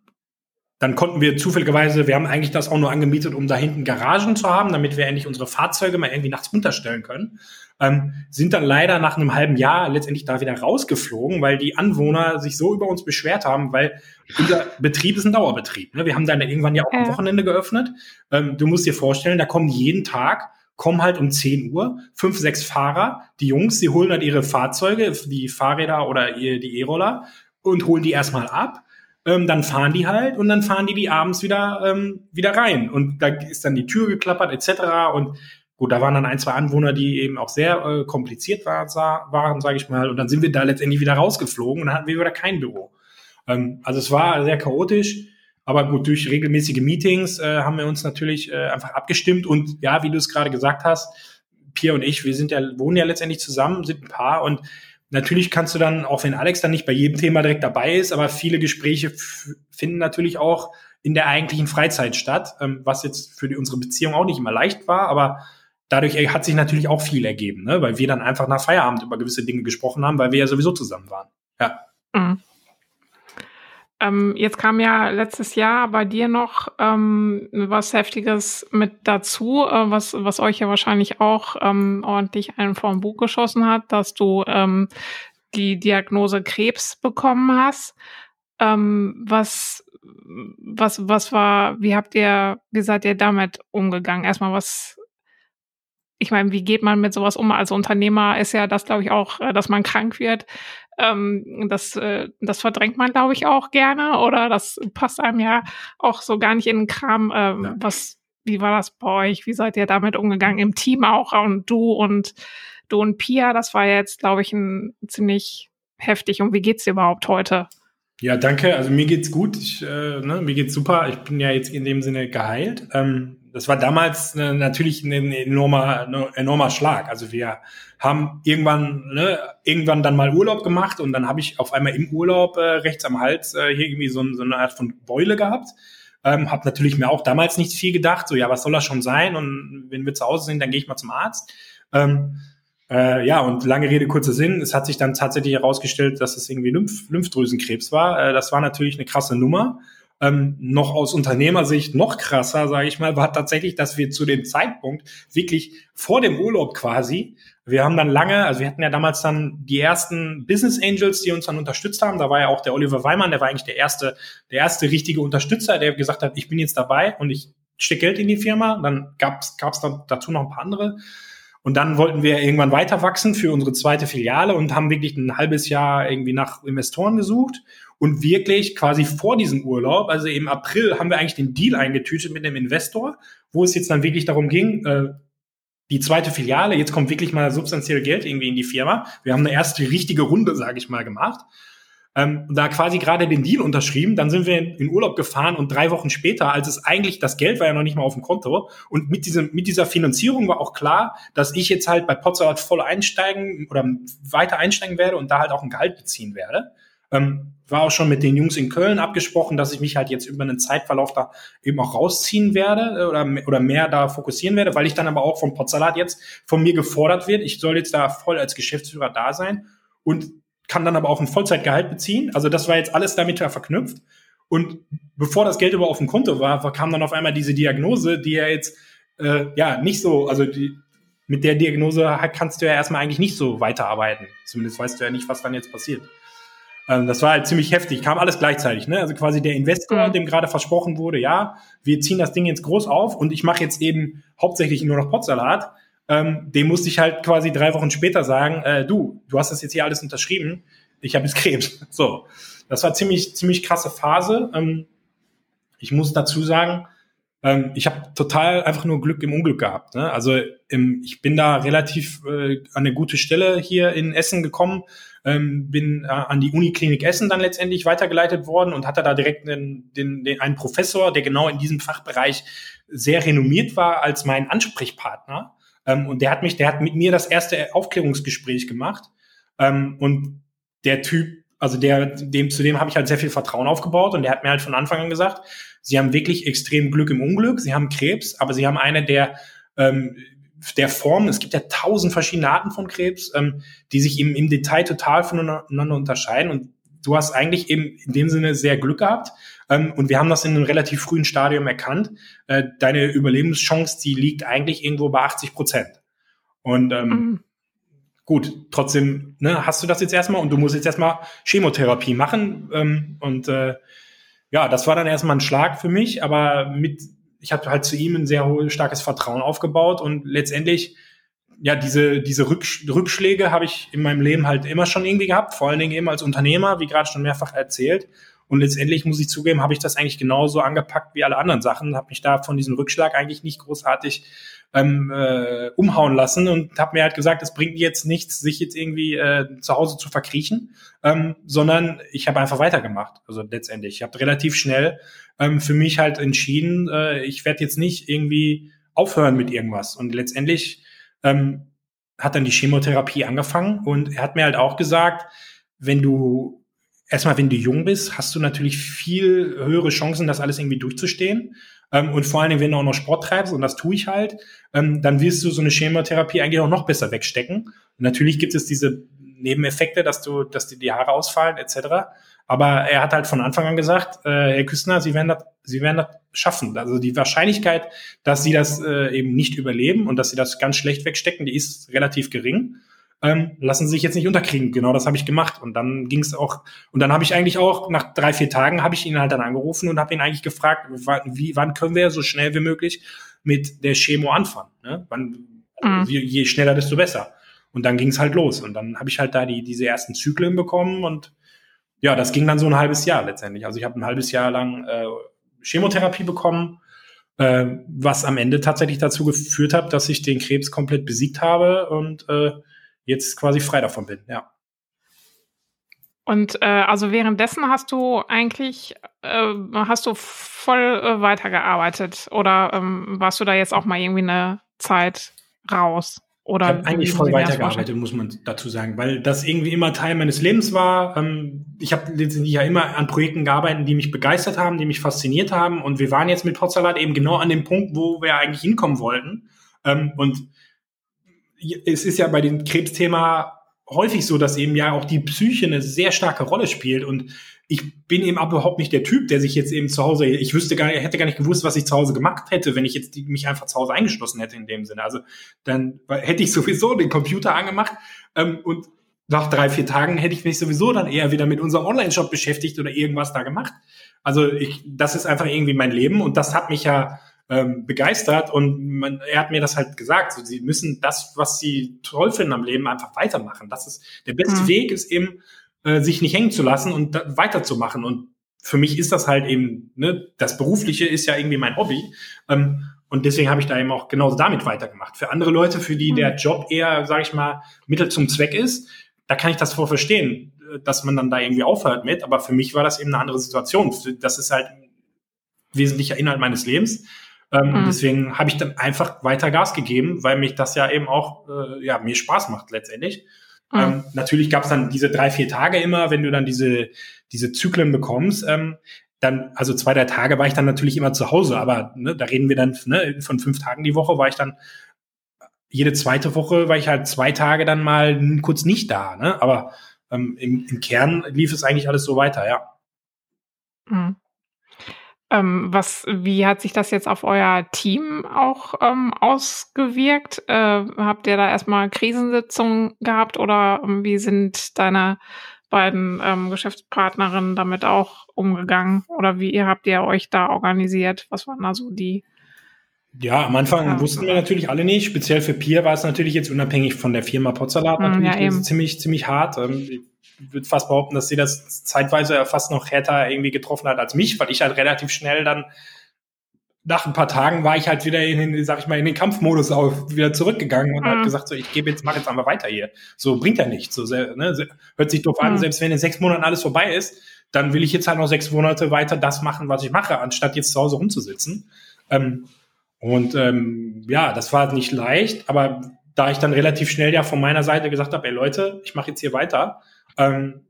Dann konnten wir zufälligerweise, wir haben eigentlich das auch nur angemietet, um da hinten Garagen zu haben, damit wir endlich unsere Fahrzeuge mal irgendwie nachts unterstellen können ähm, sind dann leider nach einem halben Jahr letztendlich da wieder rausgeflogen, weil die Anwohner sich so über uns beschwert haben, weil unser Betrieb ist ein Dauerbetrieb. Ne? Wir haben dann irgendwann ja auch am Wochenende geöffnet. Ähm, du musst dir vorstellen, da kommen jeden Tag kommen halt um 10 Uhr fünf, sechs Fahrer, die Jungs, die holen halt ihre Fahrzeuge, die Fahrräder oder die E-Roller und holen die erstmal ab. Ähm, dann fahren die halt und dann fahren die die abends wieder ähm, wieder rein und da ist dann die Tür geklappert etc. Und Gut, da waren dann ein, zwei Anwohner, die eben auch sehr äh, kompliziert war, waren, sage ich mal. Und dann sind wir da letztendlich wieder rausgeflogen und dann hatten wir wieder kein Büro. Ähm, also es war sehr chaotisch. Aber gut, durch regelmäßige Meetings äh, haben wir uns natürlich äh, einfach abgestimmt. Und ja, wie du es gerade gesagt hast, Pia und ich, wir sind ja, wohnen ja letztendlich zusammen, sind ein Paar. Und natürlich kannst du dann, auch wenn Alex dann nicht bei jedem Thema direkt dabei ist, aber viele Gespräche finden natürlich auch in der eigentlichen Freizeit statt, ähm, was jetzt für die, unsere Beziehung auch nicht immer leicht war, aber dadurch hat sich natürlich auch viel ergeben, ne? weil wir dann einfach nach Feierabend über gewisse Dinge gesprochen haben, weil wir ja sowieso zusammen waren. Ja. Mhm. Ähm, jetzt kam ja letztes Jahr bei dir noch ähm, was Heftiges mit dazu, äh, was, was euch ja wahrscheinlich auch ähm, ordentlich einen vor dem Buch geschossen hat, dass du ähm, die Diagnose Krebs bekommen hast. Ähm, was, was, was war, wie habt ihr, wie seid ihr damit umgegangen? Erstmal, was ich meine, wie geht man mit sowas um? Als Unternehmer ist ja das, glaube ich, auch, äh, dass man krank wird. Ähm, das, äh, das verdrängt man, glaube ich, auch gerne oder das passt einem ja auch so gar nicht in den Kram. Ähm, ja. Was, wie war das bei euch? Wie seid ihr damit umgegangen? Im Team auch und du und du und Pia, das war jetzt, glaube ich, ein ziemlich heftig. Und wie geht's dir überhaupt heute? Ja, danke. Also mir geht's gut. Ich, äh, ne, mir geht's super. Ich bin ja jetzt in dem Sinne geheilt. Ähm, das war damals äh, natürlich ein enormer, ein enormer Schlag. Also wir haben irgendwann, ne, irgendwann dann mal Urlaub gemacht und dann habe ich auf einmal im Urlaub äh, rechts am Hals äh, hier irgendwie so, so eine Art von Beule gehabt. Ähm, habe natürlich mir auch damals nicht viel gedacht, so ja, was soll das schon sein? Und wenn wir zu Hause sind, dann gehe ich mal zum Arzt. Ähm, äh, ja, und lange Rede, kurzer Sinn, es hat sich dann tatsächlich herausgestellt, dass es irgendwie Lymph Lymphdrüsenkrebs war. Äh, das war natürlich eine krasse Nummer. Ähm, noch aus Unternehmersicht noch krasser, sage ich mal, war tatsächlich, dass wir zu dem Zeitpunkt wirklich vor dem Urlaub quasi, wir haben dann lange, also wir hatten ja damals dann die ersten Business Angels, die uns dann unterstützt haben. Da war ja auch der Oliver Weimann, der war eigentlich der erste, der erste richtige Unterstützer, der gesagt hat, ich bin jetzt dabei und ich stecke Geld in die Firma. Dann gab es dann dazu noch ein paar andere. Und dann wollten wir irgendwann weiter wachsen für unsere zweite Filiale und haben wirklich ein halbes Jahr irgendwie nach Investoren gesucht und wirklich quasi vor diesem Urlaub, also im April, haben wir eigentlich den Deal eingetütet mit dem Investor, wo es jetzt dann wirklich darum ging, äh, die zweite Filiale, jetzt kommt wirklich mal substanziell Geld irgendwie in die Firma. Wir haben eine erste richtige Runde, sage ich mal, gemacht. Ähm, da quasi gerade den Deal unterschrieben, dann sind wir in, Urlaub gefahren und drei Wochen später, als es eigentlich, das Geld war ja noch nicht mal auf dem Konto und mit diesem, mit dieser Finanzierung war auch klar, dass ich jetzt halt bei Potsalat voll einsteigen oder weiter einsteigen werde und da halt auch ein Gehalt beziehen werde. Ähm, war auch schon mit den Jungs in Köln abgesprochen, dass ich mich halt jetzt über einen Zeitverlauf da eben auch rausziehen werde äh, oder, oder mehr da fokussieren werde, weil ich dann aber auch vom Potsalat jetzt von mir gefordert wird. Ich soll jetzt da voll als Geschäftsführer da sein und kann dann aber auch ein Vollzeitgehalt beziehen. Also das war jetzt alles damit verknüpft. Und bevor das Geld über auf dem Konto war, kam dann auf einmal diese Diagnose, die ja jetzt äh, ja nicht so, also die, mit der Diagnose kannst du ja erstmal eigentlich nicht so weiterarbeiten. Zumindest weißt du ja nicht, was dann jetzt passiert. Ähm, das war halt ziemlich heftig, kam alles gleichzeitig. Ne? Also quasi der Investor, mhm. dem gerade versprochen wurde, ja, wir ziehen das Ding jetzt groß auf und ich mache jetzt eben hauptsächlich nur noch Potsalat. Ähm, dem musste ich halt quasi drei Wochen später sagen, äh, du, du hast das jetzt hier alles unterschrieben, ich habe jetzt Krebs. [LAUGHS] So, das war ziemlich ziemlich krasse Phase. Ähm, ich muss dazu sagen, ähm, ich habe total einfach nur Glück im Unglück gehabt. Ne? Also ähm, ich bin da relativ äh, an eine gute Stelle hier in Essen gekommen ähm, bin äh, an die Uniklinik Essen dann letztendlich weitergeleitet worden und hatte da direkt den, den, den, einen Professor, der genau in diesem Fachbereich sehr renommiert war als mein Ansprechpartner. Ähm, und der hat mich, der hat mit mir das erste Aufklärungsgespräch gemacht. Ähm, und der Typ, also der, dem, zu dem habe ich halt sehr viel Vertrauen aufgebaut und der hat mir halt von Anfang an gesagt, sie haben wirklich extrem Glück im Unglück, sie haben Krebs, aber sie haben eine der ähm, der Form. Es gibt ja tausend verschiedene Arten von Krebs, ähm, die sich im, im Detail total voneinander unterscheiden. Und du hast eigentlich eben in dem Sinne sehr Glück gehabt. Ähm, und wir haben das in einem relativ frühen Stadium erkannt. Äh, deine Überlebenschance, die liegt eigentlich irgendwo bei 80 Prozent. Und ähm, mhm. gut, trotzdem ne, hast du das jetzt erstmal und du musst jetzt erstmal Chemotherapie machen. Ähm, und äh, ja, das war dann erstmal ein Schlag für mich, aber mit ich habe halt zu ihm ein sehr starkes Vertrauen aufgebaut und letztendlich ja, diese, diese Rückschläge habe ich in meinem Leben halt immer schon irgendwie gehabt, vor allen Dingen eben als Unternehmer, wie gerade schon mehrfach erzählt. Und letztendlich muss ich zugeben, habe ich das eigentlich genauso angepackt wie alle anderen Sachen, habe mich da von diesem Rückschlag eigentlich nicht großartig ähm, äh, umhauen lassen und habe mir halt gesagt, es bringt jetzt nichts, sich jetzt irgendwie äh, zu Hause zu verkriechen, ähm, sondern ich habe einfach weitergemacht. Also letztendlich, ich habe relativ schnell ähm, für mich halt entschieden, äh, ich werde jetzt nicht irgendwie aufhören mit irgendwas. Und letztendlich ähm, hat dann die Chemotherapie angefangen und er hat mir halt auch gesagt, wenn du erstmal, wenn du jung bist, hast du natürlich viel höhere Chancen, das alles irgendwie durchzustehen. Ähm, und vor allen Dingen, wenn du auch noch Sport treibst, und das tue ich halt, ähm, dann wirst du so eine Chemotherapie eigentlich auch noch besser wegstecken. Und natürlich gibt es diese Nebeneffekte, dass du, dass dir die Haare ausfallen, etc. Aber er hat halt von Anfang an gesagt, äh, Herr Küstner, Sie werden das, Sie werden das schaffen. Also die Wahrscheinlichkeit, dass Sie das äh, eben nicht überleben und dass Sie das ganz schlecht wegstecken, die ist relativ gering ähm, lassen Sie sich jetzt nicht unterkriegen. Genau das habe ich gemacht. Und dann ging es auch, und dann habe ich eigentlich auch, nach drei, vier Tagen habe ich ihn halt dann angerufen und habe ihn eigentlich gefragt, wie, wann können wir so schnell wie möglich mit der Chemo anfangen? Ne? Wann, mhm. je, je schneller, desto besser. Und dann ging es halt los. Und dann habe ich halt da die, diese ersten Zyklen bekommen und ja, das ging dann so ein halbes Jahr letztendlich. Also ich habe ein halbes Jahr lang äh, Chemotherapie bekommen, äh, was am Ende tatsächlich dazu geführt hat, dass ich den Krebs komplett besiegt habe und äh, jetzt quasi frei davon bin, ja. Und äh, also währenddessen hast du eigentlich äh, hast du voll äh, weitergearbeitet oder ähm, warst du da jetzt auch mal irgendwie eine Zeit raus? Oder ich habe eigentlich voll weitergearbeitet, muss man dazu sagen, weil das irgendwie immer Teil meines Lebens war. Ähm, ich habe letztendlich ja immer an Projekten gearbeitet, die mich begeistert haben, die mich fasziniert haben. Und wir waren jetzt mit Potsalat eben genau an dem Punkt, wo wir eigentlich hinkommen wollten. Ähm, und es ist ja bei dem Krebsthema häufig so, dass eben ja auch die Psyche eine sehr starke Rolle spielt und ich bin eben überhaupt nicht der Typ, der sich jetzt eben zu Hause, ich wüsste gar nicht, hätte gar nicht gewusst, was ich zu Hause gemacht hätte, wenn ich jetzt die, mich einfach zu Hause eingeschlossen hätte in dem Sinne. Also dann hätte ich sowieso den Computer angemacht ähm, und nach drei, vier Tagen hätte ich mich sowieso dann eher wieder mit unserem Online-Shop beschäftigt oder irgendwas da gemacht. Also ich, das ist einfach irgendwie mein Leben und das hat mich ja ähm, begeistert und man, er hat mir das halt gesagt. So, sie müssen das, was sie toll finden am Leben, einfach weitermachen. Das ist der beste mhm. Weg, ist eben äh, sich nicht hängen zu lassen und da, weiterzumachen. Und für mich ist das halt eben, ne, das Berufliche ist ja irgendwie mein Hobby. Ähm, und deswegen habe ich da eben auch genauso damit weitergemacht. Für andere Leute, für die mhm. der Job eher, sage ich mal, Mittel zum Zweck ist, da kann ich das vor verstehen, äh, dass man dann da irgendwie aufhört mit. Aber für mich war das eben eine andere Situation. Das ist halt wesentlicher Inhalt meines Lebens. Ähm, mhm. Deswegen habe ich dann einfach weiter Gas gegeben, weil mich das ja eben auch, äh, ja, mir Spaß macht letztendlich. Mhm. Ähm, natürlich gab es dann diese drei, vier Tage immer, wenn du dann diese, diese Zyklen bekommst. Ähm, dann, also zwei, drei Tage war ich dann natürlich immer zu Hause, aber ne, da reden wir dann ne, von fünf Tagen die Woche, war ich dann jede zweite Woche war ich halt zwei Tage dann mal kurz nicht da, ne? Aber ähm, im, im Kern lief es eigentlich alles so weiter, ja. Mhm. Ähm, was, wie hat sich das jetzt auf euer Team auch ähm, ausgewirkt? Äh, habt ihr da erstmal Krisensitzungen gehabt oder ähm, wie sind deine beiden ähm, Geschäftspartnerinnen damit auch umgegangen? Oder wie habt ihr euch da organisiert? Was waren da so die ja, am Anfang wussten wir natürlich alle nicht. Speziell für Pier war es natürlich jetzt unabhängig von der Firma Potsalat hm, natürlich ja, ziemlich, ziemlich hart. Ich würde fast behaupten, dass sie das zeitweise fast noch härter irgendwie getroffen hat als mich, weil ich halt relativ schnell dann nach ein paar Tagen war ich halt wieder in den, sag ich mal, in den Kampfmodus auf, wieder zurückgegangen und mhm. hat gesagt, so, ich gebe jetzt, mach jetzt einmal weiter hier. So bringt ja nichts. So, ne, hört sich doof mhm. an, selbst wenn in sechs Monaten alles vorbei ist, dann will ich jetzt halt noch sechs Monate weiter das machen, was ich mache, anstatt jetzt zu Hause rumzusitzen. Ähm, und ähm, ja, das war nicht leicht, aber da ich dann relativ schnell ja von meiner Seite gesagt habe, ey Leute, ich mache jetzt hier weiter, ähm,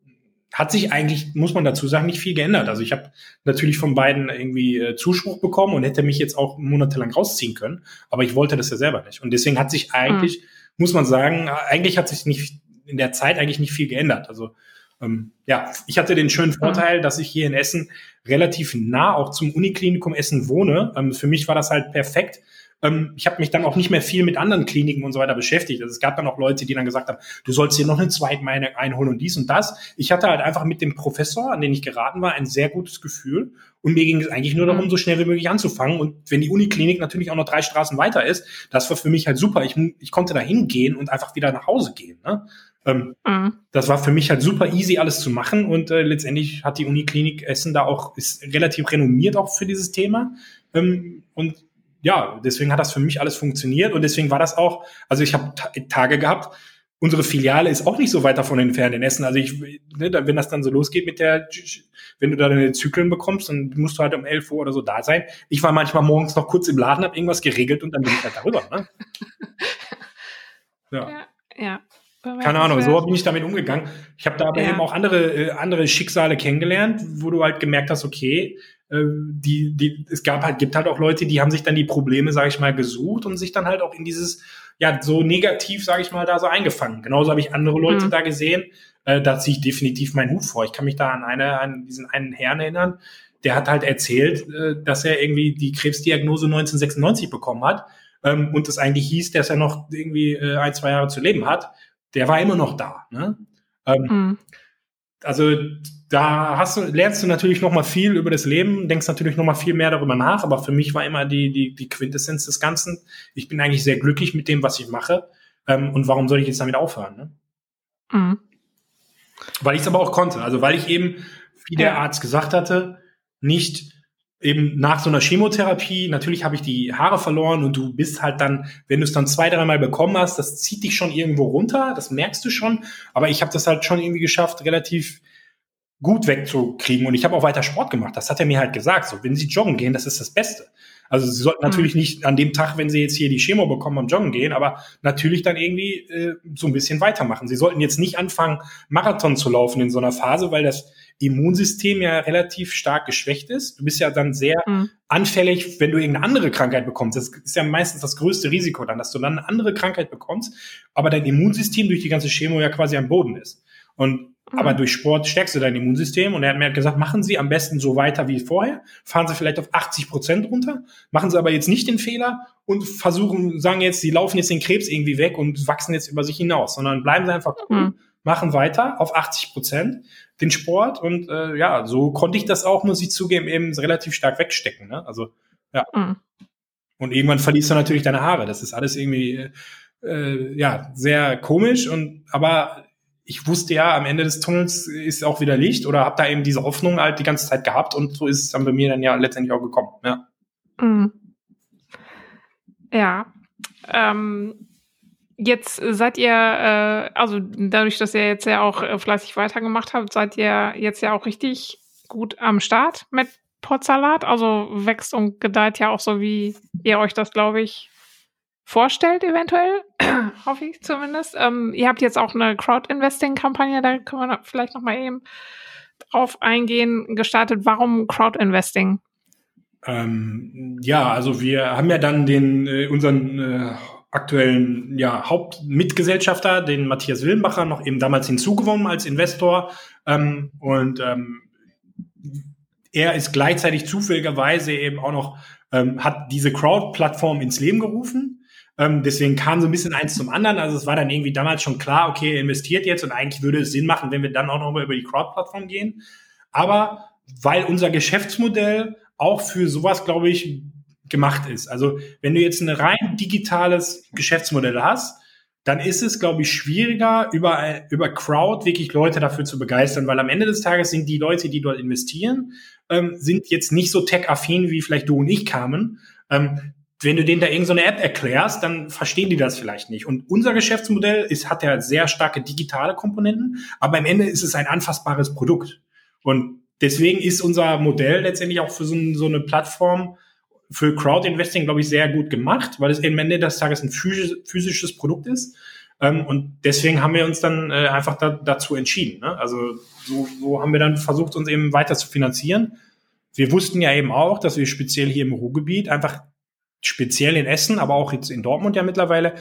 hat sich eigentlich, muss man dazu sagen, nicht viel geändert. Also ich habe natürlich von beiden irgendwie äh, Zuspruch bekommen und hätte mich jetzt auch monatelang rausziehen können, aber ich wollte das ja selber nicht. Und deswegen hat sich eigentlich, mhm. muss man sagen, eigentlich hat sich nicht in der Zeit eigentlich nicht viel geändert. Also ähm, ja, ich hatte den schönen Vorteil, dass ich hier in Essen relativ nah auch zum Uniklinikum Essen wohne. Ähm, für mich war das halt perfekt. Ähm, ich habe mich dann auch nicht mehr viel mit anderen Kliniken und so weiter beschäftigt. Also es gab dann auch Leute, die dann gesagt haben, du sollst hier noch eine Zweitmeinung einholen und dies und das. Ich hatte halt einfach mit dem Professor, an den ich geraten war, ein sehr gutes Gefühl. Und mir ging es eigentlich nur darum, mhm. so schnell wie möglich anzufangen. Und wenn die Uniklinik natürlich auch noch drei Straßen weiter ist, das war für mich halt super. Ich, ich konnte da hingehen und einfach wieder nach Hause gehen. Ne? Ähm, mhm. Das war für mich halt super easy, alles zu machen. Und äh, letztendlich hat die Uniklinik Essen da auch, ist relativ renommiert auch für dieses Thema. Ähm, und ja, deswegen hat das für mich alles funktioniert. Und deswegen war das auch, also ich habe Tage gehabt, unsere Filiale ist auch nicht so weit davon entfernt in Essen. Also ich, ne, wenn das dann so losgeht mit der, wenn du da deine Zyklen bekommst, dann musst du halt um 11 Uhr oder so da sein. Ich war manchmal morgens noch kurz im Laden, habe irgendwas geregelt und dann bin ich halt darüber. Ne? [LAUGHS] Ja. ja. ja. Keine Ahnung, so bin ich damit umgegangen. Ich habe da aber ja. eben auch andere, äh, andere Schicksale kennengelernt, wo du halt gemerkt hast, okay, die, die, es gab halt, gibt halt auch Leute, die haben sich dann die Probleme, sage ich mal, gesucht und sich dann halt auch in dieses, ja, so negativ, sage ich mal, da so eingefangen. Genauso habe ich andere Leute mhm. da gesehen. Äh, da ziehe ich definitiv meinen Hut vor. Ich kann mich da an eine, an diesen einen Herrn erinnern, der hat halt erzählt, äh, dass er irgendwie die Krebsdiagnose 1996 bekommen hat ähm, und es eigentlich hieß, dass er noch irgendwie äh, ein, zwei Jahre zu leben hat der war immer noch da. Ne? Ähm, mhm. Also da hast du, lernst du natürlich noch mal viel über das Leben, denkst natürlich noch mal viel mehr darüber nach. Aber für mich war immer die, die, die Quintessenz des Ganzen. Ich bin eigentlich sehr glücklich mit dem, was ich mache. Ähm, und warum soll ich jetzt damit aufhören? Ne? Mhm. Weil ich es aber auch konnte. Also weil ich eben, wie der Arzt gesagt hatte, nicht eben nach so einer Chemotherapie, natürlich habe ich die Haare verloren und du bist halt dann, wenn du es dann zwei, dreimal bekommen hast, das zieht dich schon irgendwo runter, das merkst du schon. Aber ich habe das halt schon irgendwie geschafft, relativ gut wegzukriegen. Und ich habe auch weiter Sport gemacht. Das hat er mir halt gesagt. So, wenn sie joggen gehen, das ist das Beste. Also sie sollten natürlich mhm. nicht an dem Tag, wenn sie jetzt hier die Chemo bekommen, am Joggen gehen, aber natürlich dann irgendwie äh, so ein bisschen weitermachen. Sie sollten jetzt nicht anfangen, Marathon zu laufen in so einer Phase, weil das Immunsystem ja relativ stark geschwächt ist. Du bist ja dann sehr mhm. anfällig, wenn du irgendeine andere Krankheit bekommst. Das ist ja meistens das größte Risiko dann, dass du dann eine andere Krankheit bekommst, aber dein Immunsystem durch die ganze Chemo ja quasi am Boden ist. Und aber durch Sport stärkst du dein Immunsystem. Und er hat mir halt gesagt, machen Sie am besten so weiter wie vorher. Fahren Sie vielleicht auf 80 Prozent runter. Machen Sie aber jetzt nicht den Fehler und versuchen, sagen jetzt, Sie laufen jetzt den Krebs irgendwie weg und wachsen jetzt über sich hinaus, sondern bleiben Sie einfach cool, mhm. machen weiter auf 80 Prozent den Sport. Und äh, ja, so konnte ich das auch, muss ich zugeben, eben relativ stark wegstecken. Ne? Also, ja. Mhm. Und irgendwann verlierst du natürlich deine Haare. Das ist alles irgendwie, äh, ja, sehr komisch und, aber ich wusste ja, am Ende des Tunnels ist auch wieder Licht oder habe da eben diese Hoffnung halt die ganze Zeit gehabt und so ist es dann bei mir dann ja letztendlich auch gekommen. Ja. Mhm. Ja. Ähm, jetzt seid ihr, äh, also dadurch, dass ihr jetzt ja auch äh, fleißig weitergemacht habt, seid ihr jetzt ja auch richtig gut am Start mit Potsalat. Also wächst und gedeiht ja auch so, wie ihr euch das, glaube ich, vorstellt, eventuell. [CLEARS THROAT] Hoffe ich zumindest. Ähm, ihr habt jetzt auch eine Crowd-Investing-Kampagne, da können wir vielleicht noch mal eben drauf eingehen, gestartet. Warum Crowd-Investing? Ähm, ja, also wir haben ja dann den äh, unseren äh, aktuellen ja, Hauptmitgesellschafter, den Matthias Willenbacher, noch eben damals hinzugewonnen als Investor. Ähm, und ähm, er ist gleichzeitig zufälligerweise eben auch noch, ähm, hat diese Crowd-Plattform ins Leben gerufen. Ähm, deswegen kam so ein bisschen eins zum anderen. Also es war dann irgendwie damals schon klar, okay, er investiert jetzt und eigentlich würde es Sinn machen, wenn wir dann auch nochmal über die Crowd-Plattform gehen. Aber weil unser Geschäftsmodell auch für sowas, glaube ich, gemacht ist. Also wenn du jetzt ein rein digitales Geschäftsmodell hast, dann ist es, glaube ich, schwieriger, über, über Crowd wirklich Leute dafür zu begeistern, weil am Ende des Tages sind die Leute, die dort investieren, ähm, sind jetzt nicht so tech-affin, wie vielleicht du und ich kamen. Ähm, wenn du denen da irgendeine so App erklärst, dann verstehen die das vielleicht nicht. Und unser Geschäftsmodell ist, hat ja sehr starke digitale Komponenten, aber am Ende ist es ein anfassbares Produkt. Und deswegen ist unser Modell letztendlich auch für so, so eine Plattform für Crowd-Investing, glaube ich, sehr gut gemacht, weil es am Ende des Tages ein physisches Produkt ist. Ähm, und deswegen haben wir uns dann äh, einfach da, dazu entschieden. Ne? Also so, so haben wir dann versucht, uns eben weiter zu finanzieren. Wir wussten ja eben auch, dass wir speziell hier im Ruhrgebiet einfach speziell in Essen, aber auch jetzt in Dortmund ja mittlerweile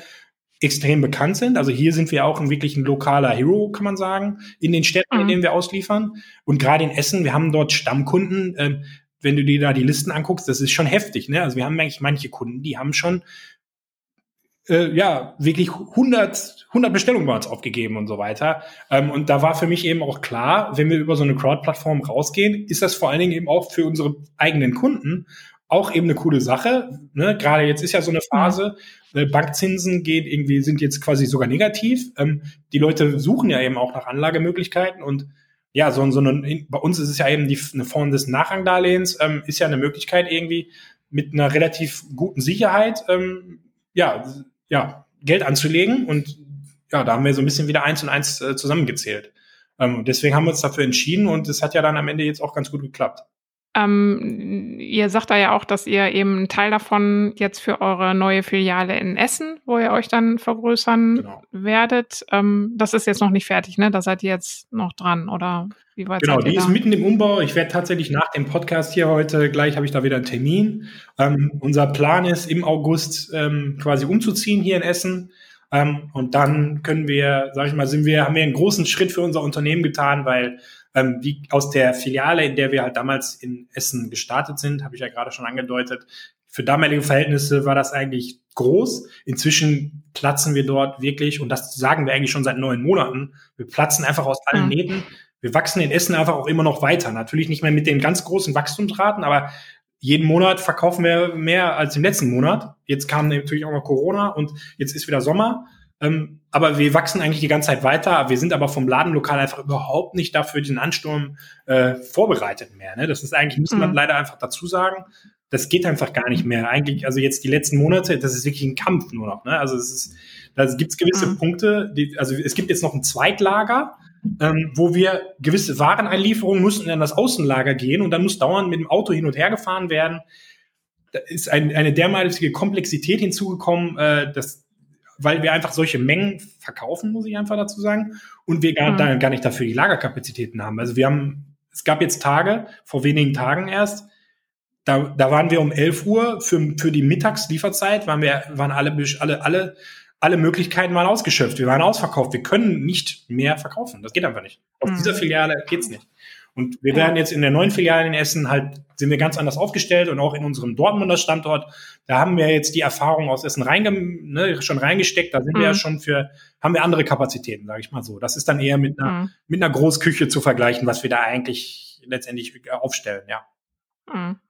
extrem bekannt sind. Also hier sind wir auch ein wirklich ein lokaler Hero, kann man sagen, in den Städten, mhm. in denen wir ausliefern. Und gerade in Essen, wir haben dort Stammkunden. Ähm, wenn du dir da die Listen anguckst, das ist schon heftig. Ne? Also wir haben eigentlich manche Kunden, die haben schon äh, ja wirklich 100, 100 Bestellungen bei uns aufgegeben und so weiter. Ähm, und da war für mich eben auch klar, wenn wir über so eine Crowd-Plattform rausgehen, ist das vor allen Dingen eben auch für unsere eigenen Kunden auch eben eine coole Sache. Ne? Gerade jetzt ist ja so eine Phase, äh, Bankzinsen gehen irgendwie, sind jetzt quasi sogar negativ. Ähm, die Leute suchen ja eben auch nach Anlagemöglichkeiten und ja, so, so eine, bei uns ist es ja eben die, eine Form des Nachrangdarlehens, ähm, ist ja eine Möglichkeit irgendwie mit einer relativ guten Sicherheit, ähm, ja, ja, Geld anzulegen und ja, da haben wir so ein bisschen wieder eins und eins äh, zusammengezählt. Ähm, deswegen haben wir uns dafür entschieden und es hat ja dann am Ende jetzt auch ganz gut geklappt. Ähm, ihr sagt da ja auch, dass ihr eben einen Teil davon jetzt für eure neue Filiale in Essen, wo ihr euch dann vergrößern genau. werdet. Ähm, das ist jetzt noch nicht fertig, ne? Da seid ihr jetzt noch dran, oder wie weit Genau, die da? ist mitten im Umbau. Ich werde tatsächlich nach dem Podcast hier heute, gleich habe ich da wieder einen Termin. Ähm, unser Plan ist, im August ähm, quasi umzuziehen hier in Essen. Ähm, und dann können wir, sag ich mal, sind wir, haben wir einen großen Schritt für unser Unternehmen getan, weil ähm, wie aus der Filiale, in der wir halt damals in Essen gestartet sind, habe ich ja gerade schon angedeutet, für damalige Verhältnisse war das eigentlich groß. Inzwischen platzen wir dort wirklich, und das sagen wir eigentlich schon seit neun Monaten, wir platzen einfach aus allen mhm. Nähten. Wir wachsen in Essen einfach auch immer noch weiter. Natürlich nicht mehr mit den ganz großen Wachstumsraten, aber jeden Monat verkaufen wir mehr als im letzten Monat. Jetzt kam natürlich auch noch Corona und jetzt ist wieder Sommer. Ähm, aber wir wachsen eigentlich die ganze Zeit weiter. Wir sind aber vom Ladenlokal einfach überhaupt nicht dafür den Ansturm äh, vorbereitet mehr. Ne? Das ist eigentlich, müssen wir mhm. leider einfach dazu sagen, das geht einfach gar nicht mehr. Eigentlich, also jetzt die letzten Monate, das ist wirklich ein Kampf nur noch. Ne? Also es ist, da gibt es gewisse mhm. Punkte, die, also es gibt jetzt noch ein Zweitlager, ähm, wo wir gewisse Wareneinlieferungen mussten in das Außenlager gehen und dann muss dauernd mit dem Auto hin und her gefahren werden. Da ist ein, eine dermalige Komplexität hinzugekommen, äh, dass weil wir einfach solche Mengen verkaufen, muss ich einfach dazu sagen, und wir gar, mhm. gar nicht dafür die Lagerkapazitäten haben. Also wir haben, es gab jetzt Tage, vor wenigen Tagen erst, da, da waren wir um 11 Uhr für, für die Mittagslieferzeit, waren wir, waren alle, alle, alle alle Möglichkeiten waren ausgeschöpft. Wir waren ausverkauft. Wir können nicht mehr verkaufen. Das geht einfach nicht. Auf mhm. dieser Filiale geht's nicht. Und wir werden jetzt in der neuen Filiale in Essen halt, sind wir ganz anders aufgestellt und auch in unserem Dortmunder Standort, da haben wir jetzt die Erfahrung aus Essen reinge ne, schon reingesteckt, da sind mhm. wir ja mhm. schon für, haben wir andere Kapazitäten, sage ich mal so. Das ist dann eher mit einer, mhm. mit einer Großküche zu vergleichen, was wir da eigentlich letztendlich aufstellen, ja. Mhm.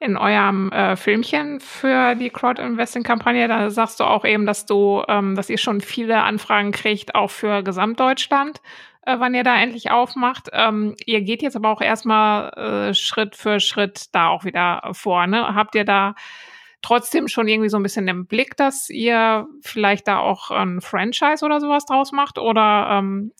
In eurem äh, Filmchen für die Crowd-Investing-Kampagne, da sagst du auch eben, dass du, ähm, dass ihr schon viele Anfragen kriegt, auch für Gesamtdeutschland äh, wann ihr da endlich aufmacht. Ähm, ihr geht jetzt aber auch erstmal äh, Schritt für Schritt da auch wieder vor. Ne? Habt ihr da trotzdem schon irgendwie so ein bisschen im Blick, dass ihr vielleicht da auch ein Franchise oder sowas draus macht? Oder ähm,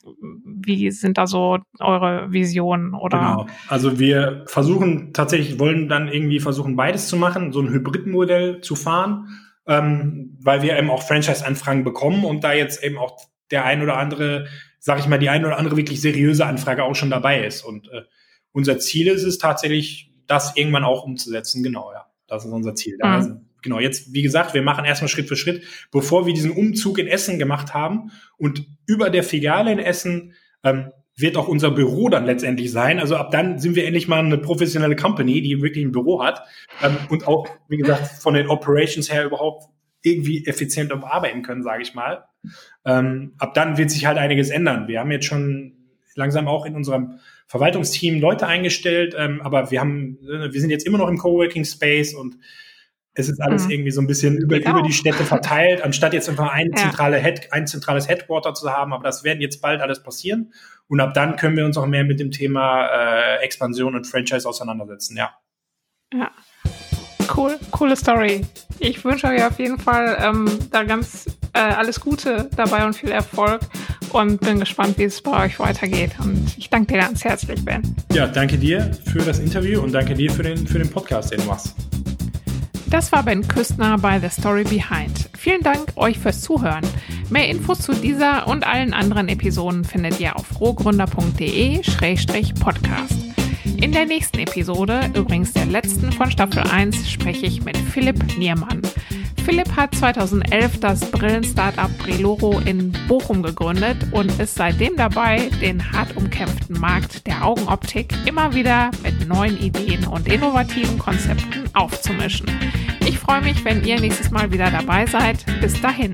wie sind da so eure Visionen? Oder? Genau. Also wir versuchen tatsächlich, wollen dann irgendwie versuchen, beides zu machen, so ein Hybridmodell zu fahren, ähm, weil wir eben auch Franchise-Anfragen bekommen und da jetzt eben auch der ein oder andere sage ich mal, die eine oder andere wirklich seriöse Anfrage auch schon dabei ist. Und äh, unser Ziel ist es tatsächlich, das irgendwann auch umzusetzen. Genau, ja. Das ist unser Ziel. Mhm. Also, genau, jetzt, wie gesagt, wir machen erstmal Schritt für Schritt, bevor wir diesen Umzug in Essen gemacht haben. Und über der Filiale in Essen ähm, wird auch unser Büro dann letztendlich sein. Also ab dann sind wir endlich mal eine professionelle Company, die wirklich ein Büro hat ähm, und auch, wie gesagt, von den Operations her überhaupt irgendwie effizient arbeiten können, sage ich mal. Ähm, ab dann wird sich halt einiges ändern. Wir haben jetzt schon langsam auch in unserem Verwaltungsteam Leute eingestellt, ähm, aber wir haben, äh, wir sind jetzt immer noch im Coworking Space und es ist alles mhm. irgendwie so ein bisschen über, über die Städte verteilt, anstatt jetzt einfach ein, ja. zentrale Head, ein zentrales Headquarter zu haben. Aber das werden jetzt bald alles passieren. Und ab dann können wir uns auch mehr mit dem Thema äh, Expansion und Franchise auseinandersetzen, ja. Ja, Cool, coole Story. Ich wünsche euch auf jeden Fall ähm, da ganz äh, alles Gute dabei und viel Erfolg und bin gespannt, wie es bei euch weitergeht. Und ich danke dir ganz herzlich, Ben. Ja, danke dir für das Interview und danke dir für den, für den Podcast, den du machst. Das war Ben Küstner bei The Story Behind. Vielen Dank euch fürs Zuhören. Mehr Infos zu dieser und allen anderen Episoden findet ihr auf rohgründer.de-podcast. In der nächsten Episode, übrigens der letzten von Staffel 1, spreche ich mit Philipp Niermann. Philipp hat 2011 das Brillen-Startup Briloro in Bochum gegründet und ist seitdem dabei, den hart umkämpften Markt der Augenoptik immer wieder mit neuen Ideen und innovativen Konzepten aufzumischen. Ich freue mich, wenn ihr nächstes Mal wieder dabei seid. Bis dahin.